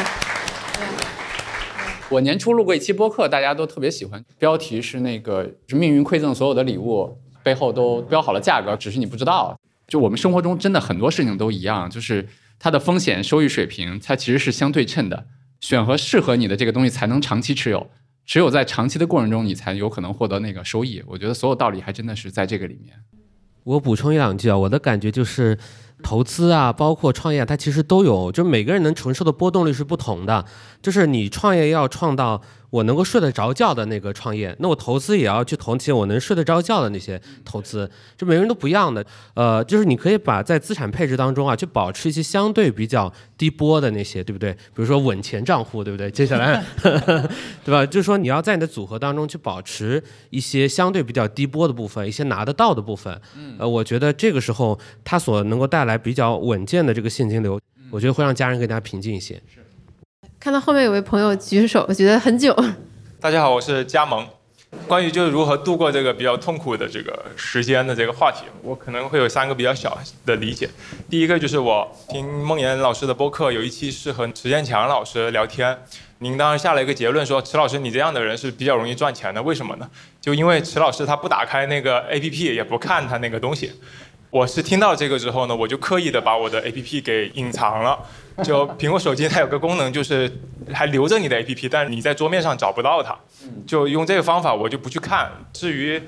我年初录过一期播客，大家都特别喜欢，标题是那个“是命运馈赠所有的礼物背后都标好了价格，只是你不知道”。就我们生活中真的很多事情都一样，就是它的风险收益水平，它其实是相对称的。选和适合你的这个东西才能长期持有，只有在长期的过程中，你才有可能获得那个收益。我觉得所有道理还真的是在这个里面。我补充一两句啊，我的感觉就是，投资啊，包括创业，它其实都有，就每个人能承受的波动率是不同的。就是你创业要创到。我能够睡得着觉的那个创业，那我投资也要去投些我能睡得着觉的那些投资，就每个人都不一样的。呃，就是你可以把在资产配置当中啊，去保持一些相对比较低波的那些，对不对？比如说稳钱账户，对不对？接下来，[laughs] 对吧？就是说你要在你的组合当中去保持一些相对比较低波的部分，一些拿得到的部分。呃，我觉得这个时候它所能够带来比较稳健的这个现金流，我觉得会让家人更加平静一些。看到后面有位朋友举手，我觉得很久。大家好，我是加盟。关于就是如何度过这个比较痛苦的这个时间的这个话题，我可能会有三个比较小的理解。第一个就是我听孟岩老师的播客，有一期是和池建强老师聊天，您当时下了一个结论说，池老师你这样的人是比较容易赚钱的，为什么呢？就因为池老师他不打开那个 APP，也不看他那个东西。我是听到这个之后呢，我就刻意的把我的 APP 给隐藏了。就苹果手机它有个功能，就是还留着你的 APP，但是你在桌面上找不到它。就用这个方法，我就不去看。至于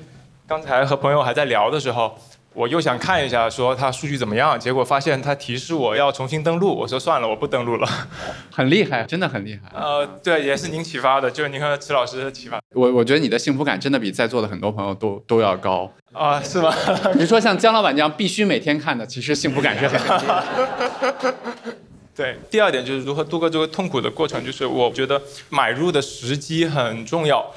刚才和朋友还在聊的时候。我又想看一下，说它数据怎么样，结果发现它提示我要重新登录。我说算了，我不登录了。很厉害，真的很厉害。呃，对，也是您启发的，就是您和池老师的启发。我我觉得你的幸福感真的比在座的很多朋友都都要高啊？是吗？你说像姜老板这样必须每天看的，其实幸福感是很低的。[laughs] 对，第二点就是如何度过这个痛苦的过程，就是我觉得买入的时机很重要。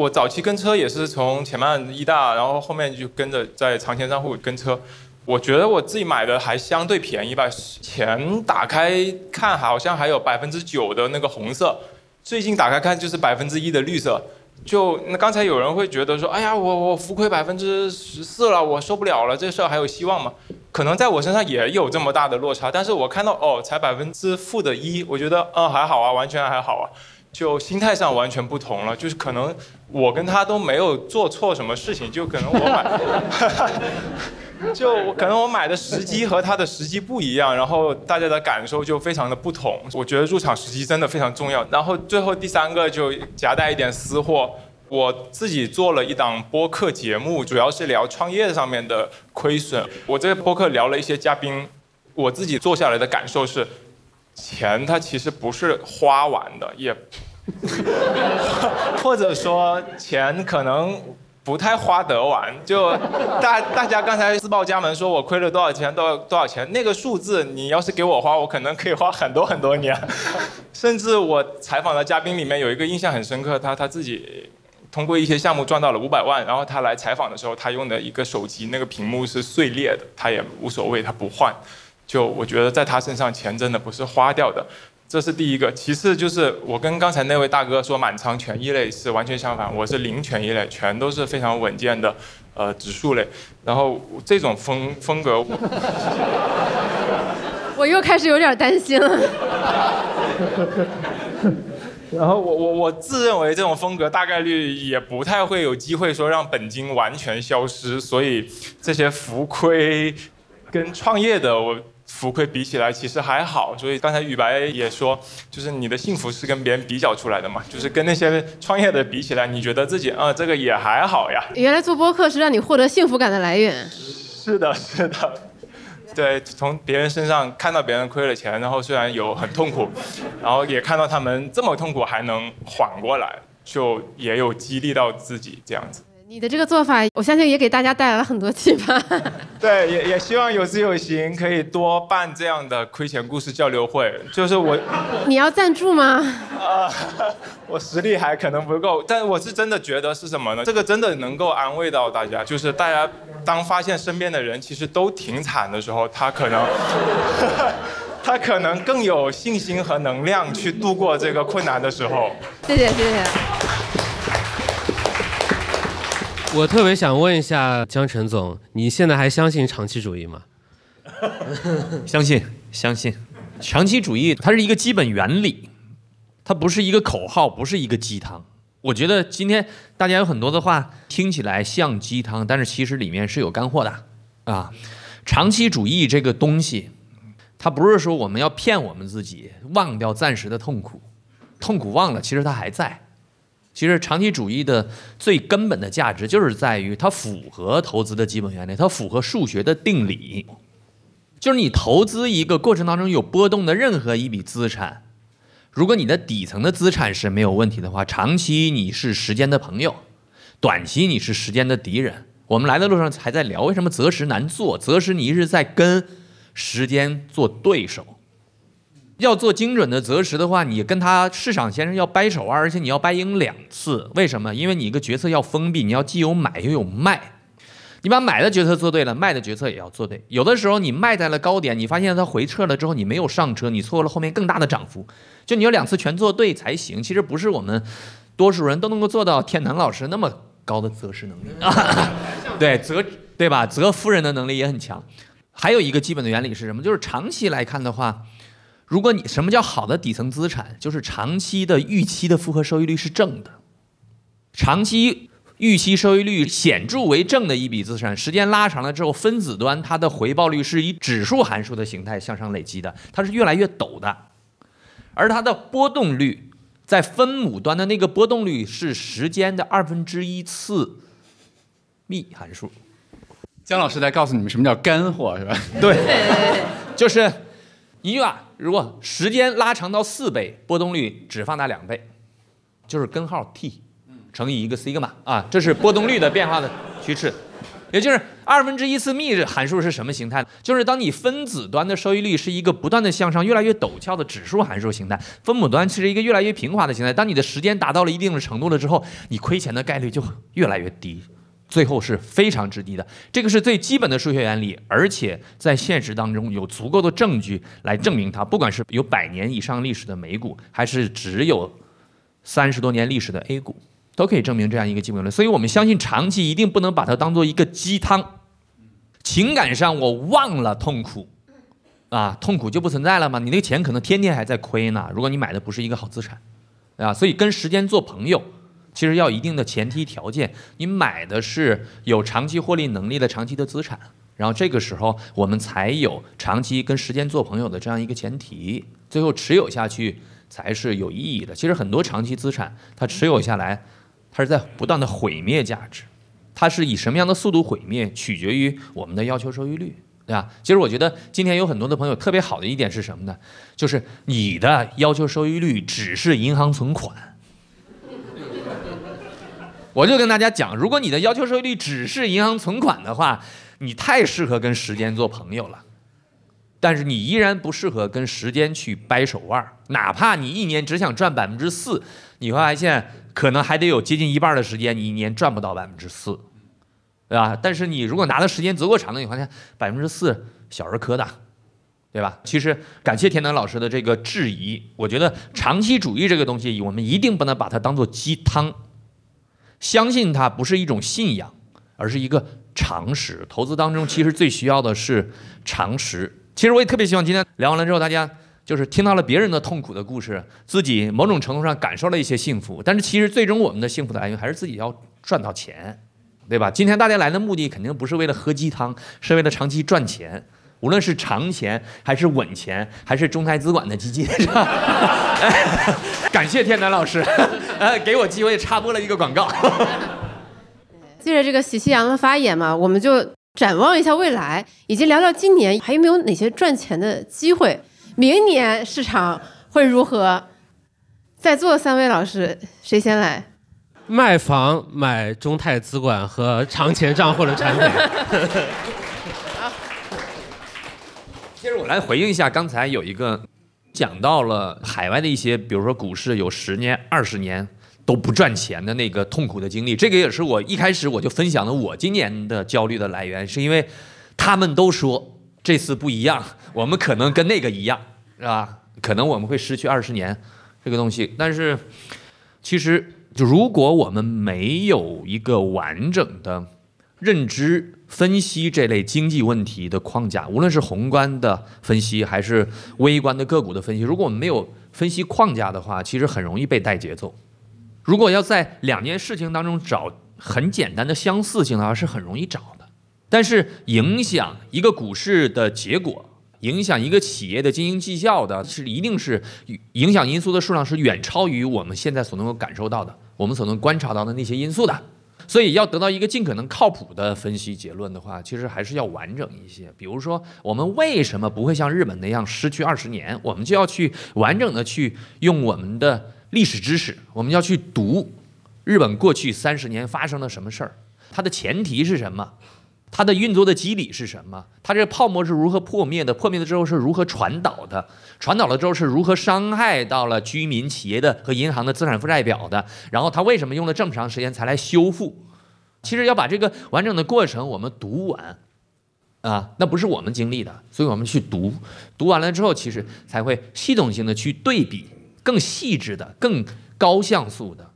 我早期跟车也是从前曼一大，然后后面就跟着在长钱账户跟车。我觉得我自己买的还相对便宜吧，钱打开看好像还有百分之九的那个红色，最近打开看就是百分之一的绿色。就那刚才有人会觉得说，哎呀，我我浮亏百分之十四了，我受不了了，这事儿还有希望吗？可能在我身上也有这么大的落差，但是我看到哦，才百分之负的一，我觉得嗯还好啊，完全还好啊，就心态上完全不同了，就是可能我跟他都没有做错什么事情，就可能我买。[laughs] 就可能我买的时机和他的时机不一样，然后大家的感受就非常的不同。我觉得入场时机真的非常重要。然后最后第三个就夹带一点私货，我自己做了一档播客节目，主要是聊创业上面的亏损。我这个播客聊了一些嘉宾，我自己做下来的感受是，钱它其实不是花完的，也 [laughs] 或者说钱可能。不太花得完，就大大家刚才自报家门说我亏了多少钱，多少多少钱，那个数字你要是给我花，我可能可以花很多很多年。[laughs] 甚至我采访的嘉宾里面有一个印象很深刻，他他自己通过一些项目赚到了五百万，然后他来采访的时候，他用的一个手机那个屏幕是碎裂的，他也无所谓，他不换。就我觉得在他身上钱真的不是花掉的。这是第一个，其次就是我跟刚才那位大哥说满仓权益类是完全相反，我是零权益类，全都是非常稳健的，呃，指数类。然后这种风风格，我又开始有点担心了。[laughs] 然后我我我自认为这种风格大概率也不太会有机会说让本金完全消失，所以这些浮亏跟创业的我。浮亏比起来其实还好，所以刚才雨白也说，就是你的幸福是跟别人比较出来的嘛，就是跟那些创业的比起来，你觉得自己啊这个也还好呀。原来做播客是让你获得幸福感的来源。是的，是的，对，从别人身上看到别人亏了钱，然后虽然有很痛苦，然后也看到他们这么痛苦还能缓过来，就也有激励到自己这样子。你的这个做法，我相信也给大家带来了很多启发。[laughs] 对，也也希望有知有行可以多办这样的亏钱故事交流会。就是我，[laughs] 你要赞助吗？啊，[laughs] 我实力还可能不够，但我是真的觉得是什么呢？这个真的能够安慰到大家。就是大家当发现身边的人其实都挺惨的时候，他可能，他可能更有信心和能量去度过这个困难的时候。谢谢，谢谢。我特别想问一下江晨总，你现在还相信长期主义吗？[laughs] 相信，相信。长期主义它是一个基本原理，它不是一个口号，不是一个鸡汤。我觉得今天大家有很多的话听起来像鸡汤，但是其实里面是有干货的啊。长期主义这个东西，它不是说我们要骗我们自己，忘掉暂时的痛苦，痛苦忘了，其实它还在。其实长期主义的最根本的价值就是在于它符合投资的基本原理，它符合数学的定理。就是你投资一个过程当中有波动的任何一笔资产，如果你的底层的资产是没有问题的话，长期你是时间的朋友，短期你是时间的敌人。我们来的路上还在聊为什么择时难做，择时你一直在跟时间做对手。要做精准的择时的话，你跟他市场先生要掰手腕，而且你要掰赢两次。为什么？因为你一个决策要封闭，你要既有买又有卖。你把买的决策做对了，卖的决策也要做对。有的时候你卖在了高点，你发现它回撤了之后，你没有上车，你错过了后面更大的涨幅。就你有两次全做对才行。其实不是我们多数人都能够做到天南老师那么高的择时能力啊。[laughs] 对择对吧？择夫人的能力也很强。还有一个基本的原理是什么？就是长期来看的话。如果你什么叫好的底层资产，就是长期的预期的复合收益率是正的，长期预期收益率显著为正的一笔资产，时间拉长了之后，分子端它的回报率是以指数函数的形态向上累积的，它是越来越陡的，而它的波动率在分母端的那个波动率是时间的二分之一次幂函数。姜老师在告诉你们什么叫干货是吧？对，[laughs] [laughs] 就是。一句话，如果时间拉长到四倍，波动率只放大两倍，就是根号 t 乘以一个 sigma 啊，这是波动率的变化的趋势，也就是二分之一次幂函数是什么形态？就是当你分子端的收益率是一个不断的向上、越来越陡峭的指数函数形态，分母端是一个越来越平滑的形态。当你的时间达到了一定的程度了之后，你亏钱的概率就越来越低。最后是非常之低的，这个是最基本的数学原理，而且在现实当中有足够的证据来证明它。不管是有百年以上历史的美股，还是只有三十多年历史的 A 股，都可以证明这样一个基本论。所以我们相信长期一定不能把它当做一个鸡汤。情感上我忘了痛苦，啊，痛苦就不存在了吗？你那个钱可能天天还在亏呢。如果你买的不是一个好资产，啊，所以跟时间做朋友，其实要一定的前提条件，你买的是有长期获利能力的长期的资产，然后这个时候我们才有长期跟时间做朋友的这样一个前提，最后持有下去才是有意义的。其实很多长期资产它持有下来，它是在不断的毁灭价值。它是以什么样的速度毁灭，取决于我们的要求收益率，对吧？其实我觉得今天有很多的朋友特别好的一点是什么呢？就是你的要求收益率只是银行存款。我就跟大家讲，如果你的要求收益率只是银行存款的话，你太适合跟时间做朋友了。但是你依然不适合跟时间去掰手腕哪怕你一年只想赚百分之四，你会发现可能还得有接近一半的时间，你一年赚不到百分之四。对吧？但是你如果拿的时间足够长的，你发现百分之四小儿科的，对吧？其实感谢田南老师的这个质疑，我觉得长期主义这个东西，我们一定不能把它当做鸡汤，相信它不是一种信仰，而是一个常识。投资当中其实最需要的是常识。其实我也特别希望今天聊完了之后，大家就是听到了别人的痛苦的故事，自己某种程度上感受了一些幸福。但是其实最终我们的幸福的来源还是自己要赚到钱。对吧？今天大家来的目的肯定不是为了喝鸡汤，是为了长期赚钱。无论是长钱还是稳钱，还是中泰资管的基金，是吧？[laughs] 感谢天南老师，呃，给我机会插播了一个广告。借着这个喜气洋的发言嘛，我们就展望一下未来，以及聊聊今年还有没有哪些赚钱的机会。明年市场会如何？在座三位老师，谁先来？卖房买中泰资管和长钱账户的产品。其实我来回应一下，刚才有一个讲到了海外的一些，比如说股市有十年、二十年都不赚钱的那个痛苦的经历，这个也是我一开始我就分享了我今年的焦虑的来源，是因为他们都说这次不一样，我们可能跟那个一样，是吧？可能我们会失去二十年这个东西，但是其实。就如果我们没有一个完整的认知分析这类经济问题的框架，无论是宏观的分析还是微观的个股的分析，如果我们没有分析框架的话，其实很容易被带节奏。如果要在两件事情当中找很简单的相似性的话，是很容易找的。但是影响一个股市的结果。影响一个企业的经营绩效的是一定是影响因素的数量是远超于我们现在所能够感受到的，我们所能观察到的那些因素的。所以要得到一个尽可能靠谱的分析结论的话，其实还是要完整一些。比如说，我们为什么不会像日本那样失去二十年？我们就要去完整的去用我们的历史知识，我们要去读日本过去三十年发生了什么事儿，它的前提是什么？它的运作的机理是什么？它这泡沫是如何破灭的？破灭了之后是如何传导的？传导了之后是如何伤害到了居民、企业的和银行的资产负债表的？然后它为什么用了这么长时间才来修复？其实要把这个完整的过程我们读完，啊，那不是我们经历的，所以我们去读，读完了之后，其实才会系统性的去对比，更细致的、更高像素的、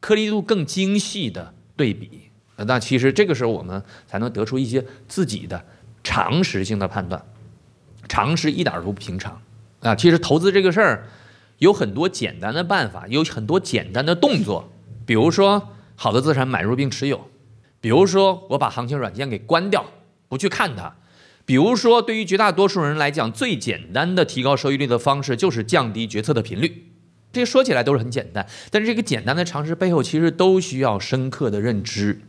颗粒度更精细的对比。那其实这个时候我们才能得出一些自己的常识性的判断，常识一点都不平常啊！其实投资这个事儿有很多简单的办法，有很多简单的动作，比如说好的资产买入并持有，比如说我把行情软件给关掉，不去看它，比如说对于绝大多数人来讲，最简单的提高收益率的方式就是降低决策的频率。这些说起来都是很简单，但是这个简单的常识背后其实都需要深刻的认知。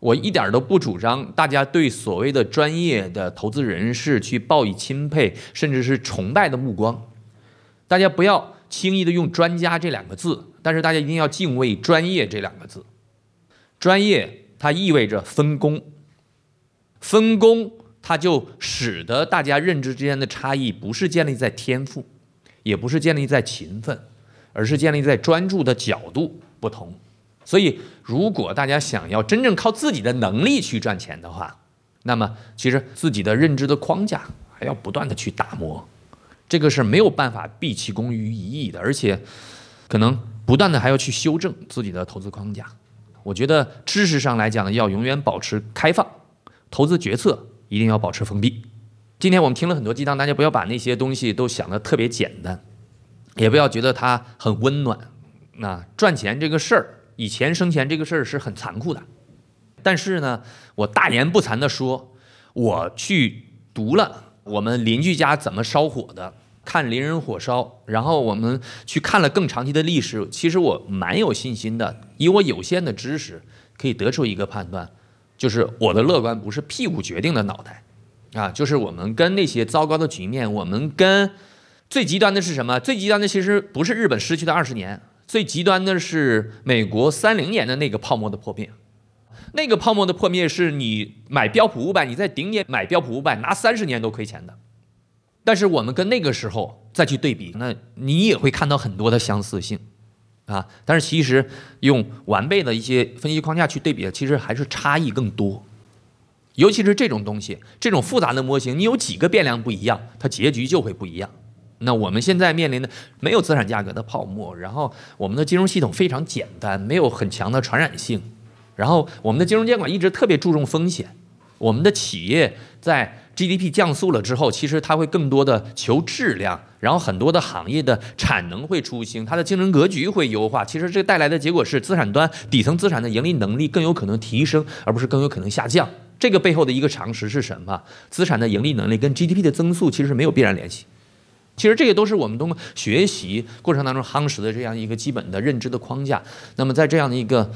我一点都不主张大家对所谓的专业的投资人士去报以钦佩甚至是崇拜的目光，大家不要轻易的用“专家”这两个字，但是大家一定要敬畏“专业”这两个字。专业它意味着分工，分工它就使得大家认知之间的差异不是建立在天赋，也不是建立在勤奋，而是建立在专注的角度不同。所以，如果大家想要真正靠自己的能力去赚钱的话，那么其实自己的认知的框架还要不断的去打磨，这个是没有办法毕其功于一役的，而且可能不断的还要去修正自己的投资框架。我觉得知识上来讲呢，要永远保持开放，投资决策一定要保持封闭。今天我们听了很多鸡汤，大家不要把那些东西都想得特别简单，也不要觉得它很温暖。那赚钱这个事儿，以前生前这个事儿是很残酷的。但是呢，我大言不惭地说，我去读了我们邻居家怎么烧火的，看邻人火烧，然后我们去看了更长期的历史，其实我蛮有信心的。以我有限的知识，可以得出一个判断，就是我的乐观不是屁股决定的脑袋，啊，就是我们跟那些糟糕的局面，我们跟最极端的是什么？最极端的其实不是日本失去的二十年，最极端的是美国三零年的那个泡沫的破灭。那个泡沫的破灭是你买标普五百，你在顶点买标普五百拿三十年都亏钱的。但是我们跟那个时候再去对比，那你也会看到很多的相似性，啊，但是其实用完备的一些分析框架去对比，其实还是差异更多。尤其是这种东西，这种复杂的模型，你有几个变量不一样，它结局就会不一样。那我们现在面临的没有资产价格的泡沫，然后我们的金融系统非常简单，没有很强的传染性。然后我们的金融监管一直特别注重风险，我们的企业在 GDP 降速了之后，其实它会更多的求质量，然后很多的行业的产能会出新，它的竞争格局会优化。其实这带来的结果是资产端底层资产的盈利能力更有可能提升，而不是更有可能下降。这个背后的一个常识是什么？资产的盈利能力跟 GDP 的增速其实是没有必然联系。其实这些都是我们通过学习过程当中夯实的这样一个基本的认知的框架。那么在这样的一个。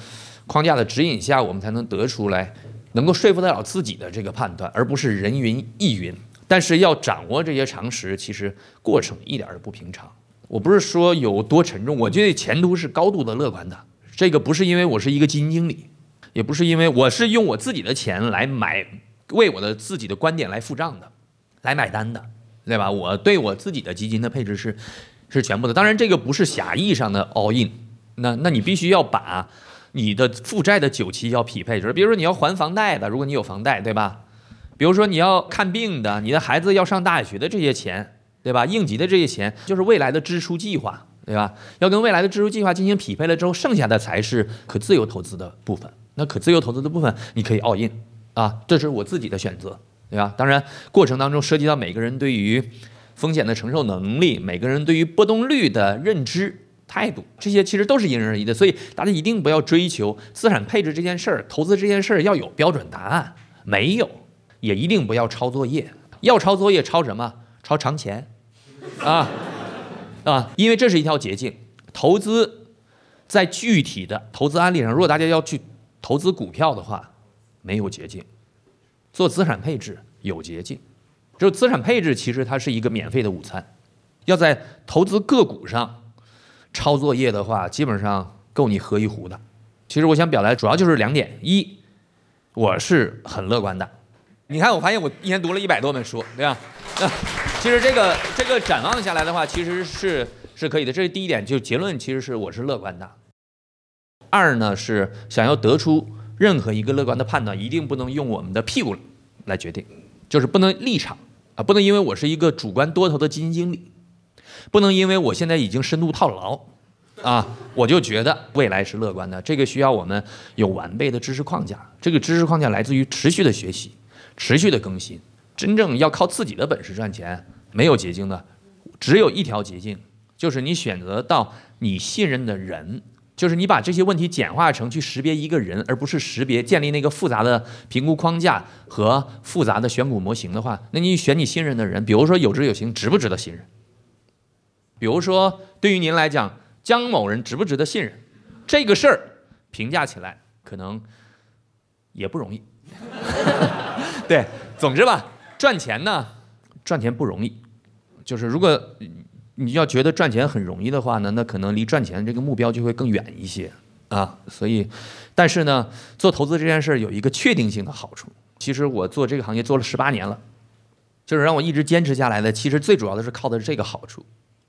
框架的指引下，我们才能得出来能够说服得了自己的这个判断，而不是人云亦云。但是要掌握这些常识，其实过程一点都不平常。我不是说有多沉重，我觉得前途是高度的乐观的。这个不是因为我是一个基金经理，也不是因为我是用我自己的钱来买，为我的自己的观点来付账的，来买单的，对吧？我对我自己的基金的配置是是全部的。当然，这个不是狭义上的 all in，那那你必须要把。你的负债的久期要匹配，就是比如说你要还房贷的，如果你有房贷，对吧？比如说你要看病的，你的孩子要上大学的这些钱，对吧？应急的这些钱就是未来的支出计划，对吧？要跟未来的支出计划进行匹配了之后，剩下的才是可自由投资的部分。那可自由投资的部分，你可以 all in 啊，这是我自己的选择，对吧？当然，过程当中涉及到每个人对于风险的承受能力，每个人对于波动率的认知。态度这些其实都是因人而异的，所以大家一定不要追求资产配置这件事儿、投资这件事儿要有标准答案，没有，也一定不要抄作业。要抄作业，抄什么？抄长钱，啊 [laughs] 啊，因为这是一条捷径。投资在具体的投资案例上，如果大家要去投资股票的话，没有捷径；做资产配置有捷径。就是资产配置其实它是一个免费的午餐，要在投资个股上。抄作业的话，基本上够你喝一壶的。其实我想表达主要就是两点：一，我是很乐观的。你看，我发现我一年读了一百多本书，对吧？那其实这个这个展望下来的话，其实是是可以的。这是第一点，就结论其实是我是乐观的。二呢是想要得出任何一个乐观的判断，一定不能用我们的屁股来决定，就是不能立场啊，不能因为我是一个主观多头的基金经理。不能因为我现在已经深度套牢，啊，我就觉得未来是乐观的。这个需要我们有完备的知识框架。这个知识框架来自于持续的学习、持续的更新。真正要靠自己的本事赚钱，没有捷径的，只有一条捷径，就是你选择到你信任的人，就是你把这些问题简化成去识别一个人，而不是识别建立那个复杂的评估框架和复杂的选股模型的话，那你选你信任的人，比如说有知有行，值不值得信任？比如说，对于您来讲，江某人值不值得信任？这个事儿评价起来可能也不容易。[laughs] 对，总之吧，赚钱呢，赚钱不容易。就是如果你要觉得赚钱很容易的话呢，那可能离赚钱这个目标就会更远一些啊。所以，但是呢，做投资这件事儿有一个确定性的好处。其实我做这个行业做了十八年了，就是让我一直坚持下来的，其实最主要的是靠的是这个好处。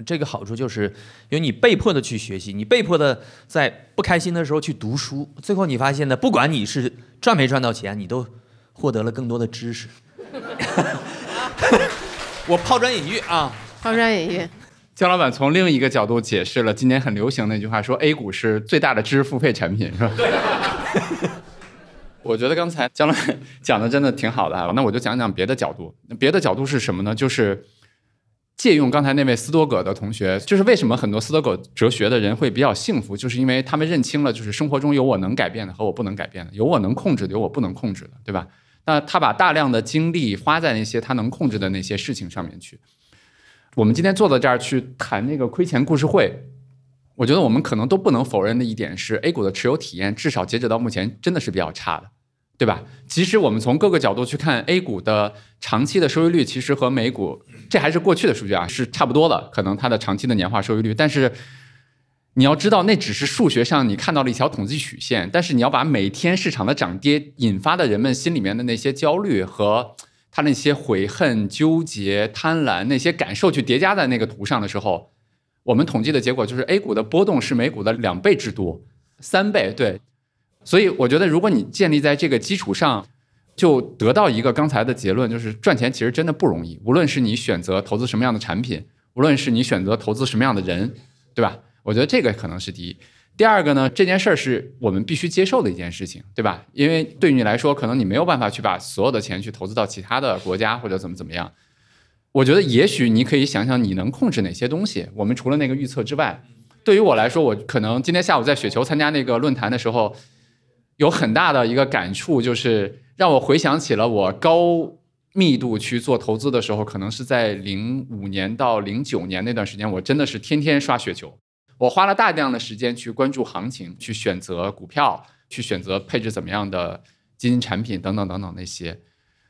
这个好处就是，因为你被迫的去学习，你被迫的在不开心的时候去读书，最后你发现呢，不管你是赚没赚到钱，你都获得了更多的知识。[laughs] [laughs] 我抛砖引玉啊，抛砖引玉。姜老板从另一个角度解释了今年很流行的一句话，说 A 股是最大的知识付费产品，是吧？[laughs] 我觉得刚才姜老板讲的真的挺好的啊，那我就讲讲别的角度。别的角度是什么呢？就是借用刚才那位斯多葛的同学，就是为什么很多斯多葛哲学的人会比较幸福，就是因为他们认清了，就是生活中有我能改变的和我不能改变的，有我能控制的，有我不能控制的，对吧？那他把大量的精力花在那些他能控制的那些事情上面去。我们今天坐在这儿去谈那个亏钱故事会，我觉得我们可能都不能否认的一点是，A 股的持有体验至少截止到目前真的是比较差的，对吧？其实我们从各个角度去看，A 股的长期的收益率其实和美股，这还是过去的数据啊，是差不多的，可能它的长期的年化收益率。但是你要知道，那只是数学上你看到了一条统计曲线，但是你要把每天市场的涨跌引发的人们心里面的那些焦虑和。他那些悔恨、纠结、贪婪那些感受去叠加在那个图上的时候，我们统计的结果就是 A 股的波动是美股的两倍之多，三倍。对，所以我觉得如果你建立在这个基础上，就得到一个刚才的结论，就是赚钱其实真的不容易。无论是你选择投资什么样的产品，无论是你选择投资什么样的人，对吧？我觉得这个可能是第一。第二个呢，这件事儿是我们必须接受的一件事情，对吧？因为对于你来说，可能你没有办法去把所有的钱去投资到其他的国家或者怎么怎么样。我觉得也许你可以想想你能控制哪些东西。我们除了那个预测之外，对于我来说，我可能今天下午在雪球参加那个论坛的时候，有很大的一个感触，就是让我回想起了我高密度去做投资的时候，可能是在零五年到零九年那段时间，我真的是天天刷雪球。我花了大量的时间去关注行情，去选择股票，去选择配置怎么样的基金产品等等等等那些。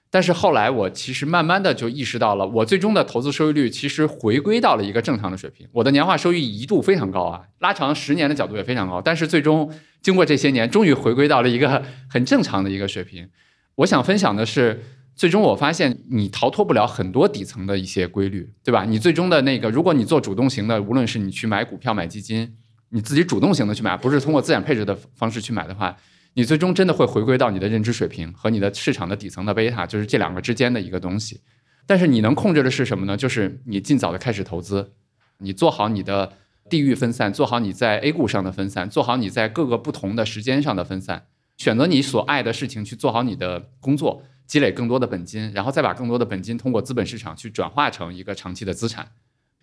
但是后来我其实慢慢的就意识到了，我最终的投资收益率其实回归到了一个正常的水平。我的年化收益一度非常高啊，拉长十年的角度也非常高。但是最终经过这些年，终于回归到了一个很正常的一个水平。我想分享的是。最终我发现你逃脱不了很多底层的一些规律，对吧？你最终的那个，如果你做主动型的，无论是你去买股票、买基金，你自己主动型的去买，不是通过资产配置的方式去买的话，你最终真的会回归到你的认知水平和你的市场的底层的贝塔，就是这两个之间的一个东西。但是你能控制的是什么呢？就是你尽早的开始投资，你做好你的地域分散，做好你在 A 股上的分散，做好你在各个不同的时间上的分散，选择你所爱的事情去做好你的工作。积累更多的本金，然后再把更多的本金通过资本市场去转化成一个长期的资产。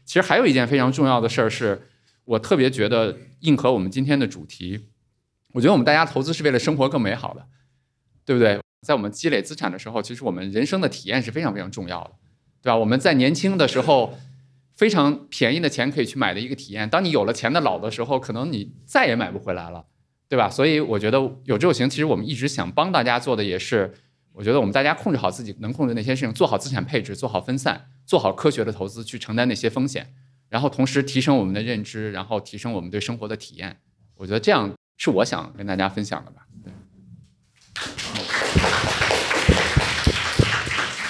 其实还有一件非常重要的事儿，是我特别觉得应和我们今天的主题。我觉得我们大家投资是为了生活更美好的，对不对？在我们积累资产的时候，其实我们人生的体验是非常非常重要的，对吧？我们在年轻的时候非常便宜的钱可以去买的一个体验，当你有了钱的老的时候，可能你再也买不回来了，对吧？所以我觉得有这种型，其实我们一直想帮大家做的也是。我觉得我们大家控制好自己能控制那些事情，做好资产配置，做好分散，做好科学的投资，去承担那些风险，然后同时提升我们的认知，然后提升我们对生活的体验。我觉得这样是我想跟大家分享的吧。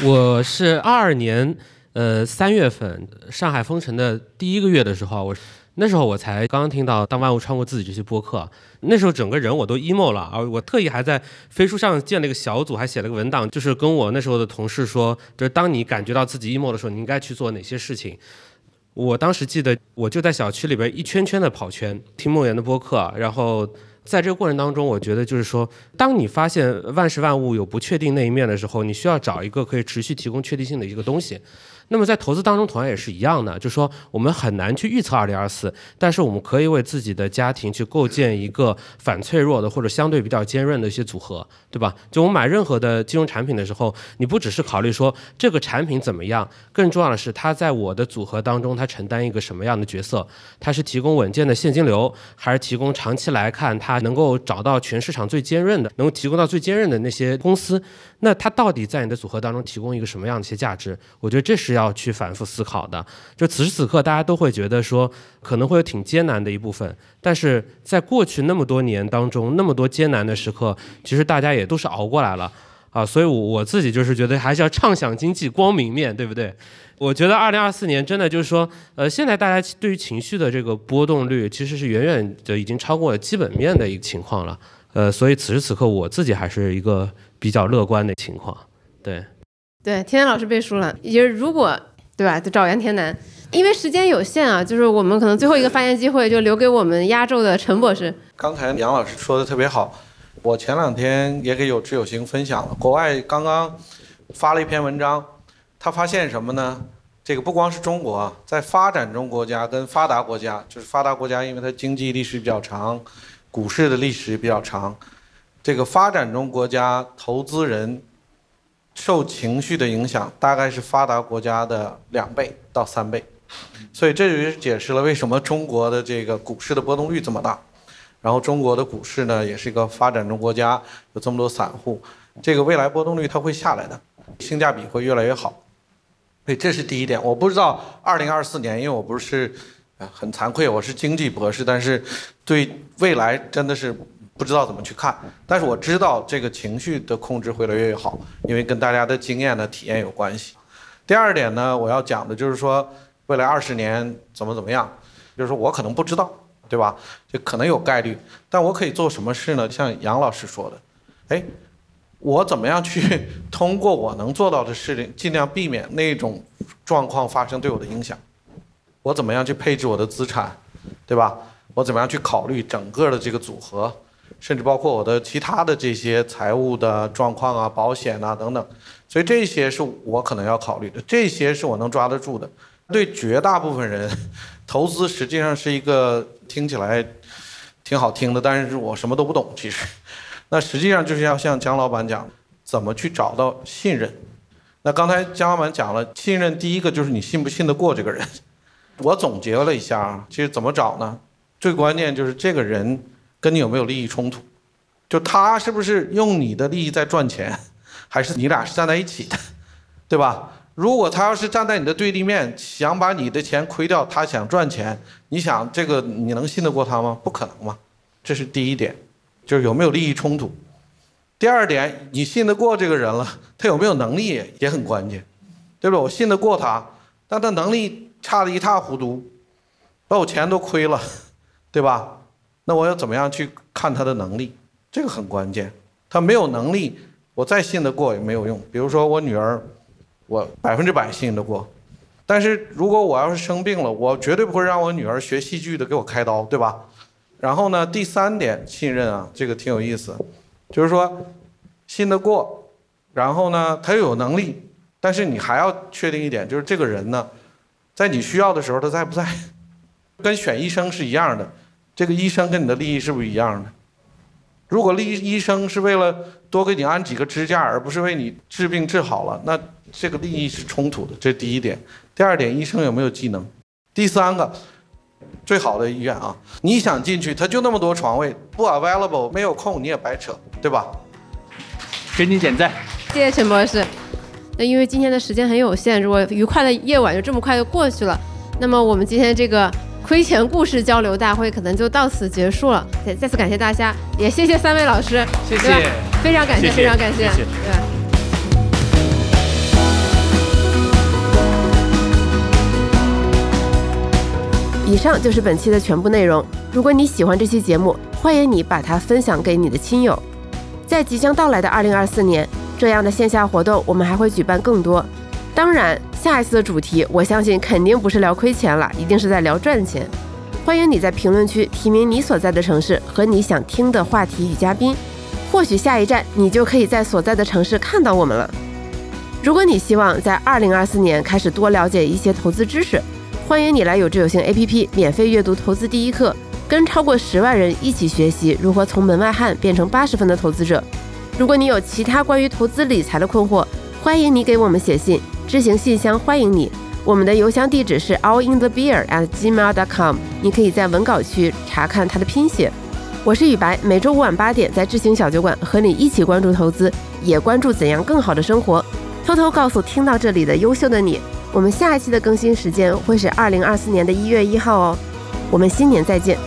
[laughs] 我是二二年呃三月份上海封城的第一个月的时候，我。那时候我才刚刚听到《当万物穿过自己》这些播客，那时候整个人我都 emo 了啊！我特意还在飞书上建了一个小组，还写了个文档，就是跟我那时候的同事说，就是当你感觉到自己 emo 的时候，你应该去做哪些事情。我当时记得，我就在小区里边一圈圈的跑圈，听梦圆的播客，然后在这个过程当中，我觉得就是说，当你发现万事万物有不确定那一面的时候，你需要找一个可以持续提供确定性的一个东西。那么在投资当中同样也是一样的，就是说我们很难去预测二零二四，但是我们可以为自己的家庭去构建一个反脆弱的或者相对比较坚韧的一些组合，对吧？就我们买任何的金融产品的时候，你不只是考虑说这个产品怎么样，更重要的是它在我的组合当中它承担一个什么样的角色？它是提供稳健的现金流，还是提供长期来看它能够找到全市场最坚韧的，能够提供到最坚韧的那些公司？那它到底在你的组合当中提供一个什么样的一些价值？我觉得这是要去反复思考的。就此时此刻，大家都会觉得说可能会有挺艰难的一部分，但是在过去那么多年当中，那么多艰难的时刻，其实大家也都是熬过来了啊。所以，我我自己就是觉得还是要畅想经济光明面对不对？我觉得二零二四年真的就是说，呃，现在大家对于情绪的这个波动率其实是远远的已经超过了基本面的一个情况了。呃，所以此时此刻我自己还是一个。比较乐观的情况，对，对，天南老师背书了，也就是如果对吧，就找杨天南，因为时间有限啊，就是我们可能最后一个发言机会就留给我们压轴的陈博士。刚才杨老师说的特别好，我前两天也给有志有行分享了，国外刚刚发了一篇文章，他发现什么呢？这个不光是中国，在发展中国家跟发达国家，就是发达国家，因为它经济历史比较长，股市的历史比较长，这个发展中国家投资人受情绪的影响，大概是发达国家的两倍到三倍。所以这就解释了为什么中国的这个股市的波动率这么大，然后中国的股市呢也是一个发展中国家，有这么多散户，这个未来波动率它会下来的，性价比会越来越好。所以这是第一点。我不知道二零二四年，因为我不是很惭愧，我是经济博士，但是对未来真的是不知道怎么去看。但是我知道这个情绪的控制会越来越好，因为跟大家的经验的体验有关系。第二点呢，我要讲的就是说。未来二十年怎么怎么样？就是说我可能不知道，对吧？就可能有概率，但我可以做什么事呢？像杨老师说的，哎，我怎么样去通过我能做到的事情，尽量避免那种状况发生对我的影响？我怎么样去配置我的资产，对吧？我怎么样去考虑整个的这个组合，甚至包括我的其他的这些财务的状况啊、保险啊等等。所以这些是我可能要考虑的，这些是我能抓得住的。对绝大部分人，投资实际上是一个听起来挺好听的，但是我什么都不懂。其实，那实际上就是要像姜老板讲，怎么去找到信任。那刚才姜老板讲了，信任第一个就是你信不信得过这个人。我总结了一下啊，其实怎么找呢？最关键就是这个人跟你有没有利益冲突，就他是不是用你的利益在赚钱，[laughs] 还是你俩是站在一起的，对吧？如果他要是站在你的对立面，想把你的钱亏掉，他想赚钱，你想这个你能信得过他吗？不可能嘛，这是第一点，就是有没有利益冲突。第二点，你信得过这个人了，他有没有能力也很关键，对吧？我信得过他，但他能力差得一塌糊涂，把我钱都亏了，对吧？那我要怎么样去看他的能力？这个很关键。他没有能力，我再信得过也没有用。比如说我女儿。我百分之百信得过，但是如果我要是生病了，我绝对不会让我女儿学戏剧的给我开刀，对吧？然后呢，第三点信任啊，这个挺有意思，就是说信得过，然后呢他又有能力，但是你还要确定一点，就是这个人呢，在你需要的时候他在不在？跟选医生是一样的，这个医生跟你的利益是不是一样的？如果利医生是为了多给你安几个支架，而不是为你治病治好了，那。这个利益是冲突的，这是第一点。第二点，医生有没有技能？第三个，最好的医院啊，你想进去，他就那么多床位，不 available，没有空你也白扯，对吧？给你点赞，谢谢陈博士。那因为今天的时间很有限，如果愉快的夜晚就这么快就过去了，那么我们今天这个亏钱故事交流大会可能就到此结束了。再再次感谢大家，也谢谢三位老师，谢谢，非常感谢，非常感谢，对？以上就是本期的全部内容。如果你喜欢这期节目，欢迎你把它分享给你的亲友。在即将到来的二零二四年，这样的线下活动我们还会举办更多。当然，下一次的主题，我相信肯定不是聊亏钱了，一定是在聊赚钱。欢迎你在评论区提名你所在的城市和你想听的话题与嘉宾，或许下一站你就可以在所在的城市看到我们了。如果你希望在二零二四年开始多了解一些投资知识，欢迎你来有志有行 APP 免费阅读投资第一课，跟超过十万人一起学习如何从门外汉变成八十分的投资者。如果你有其他关于投资理财的困惑，欢迎你给我们写信，知行信箱欢迎你。我们的邮箱地址是 all in the beer at gmail.com，你可以在文稿区查看它的拼写。我是雨白，每周五晚八点在知行小酒馆和你一起关注投资，也关注怎样更好的生活。偷偷告诉听到这里的优秀的你。我们下一期的更新时间会是二零二四年的一月一号哦，我们新年再见。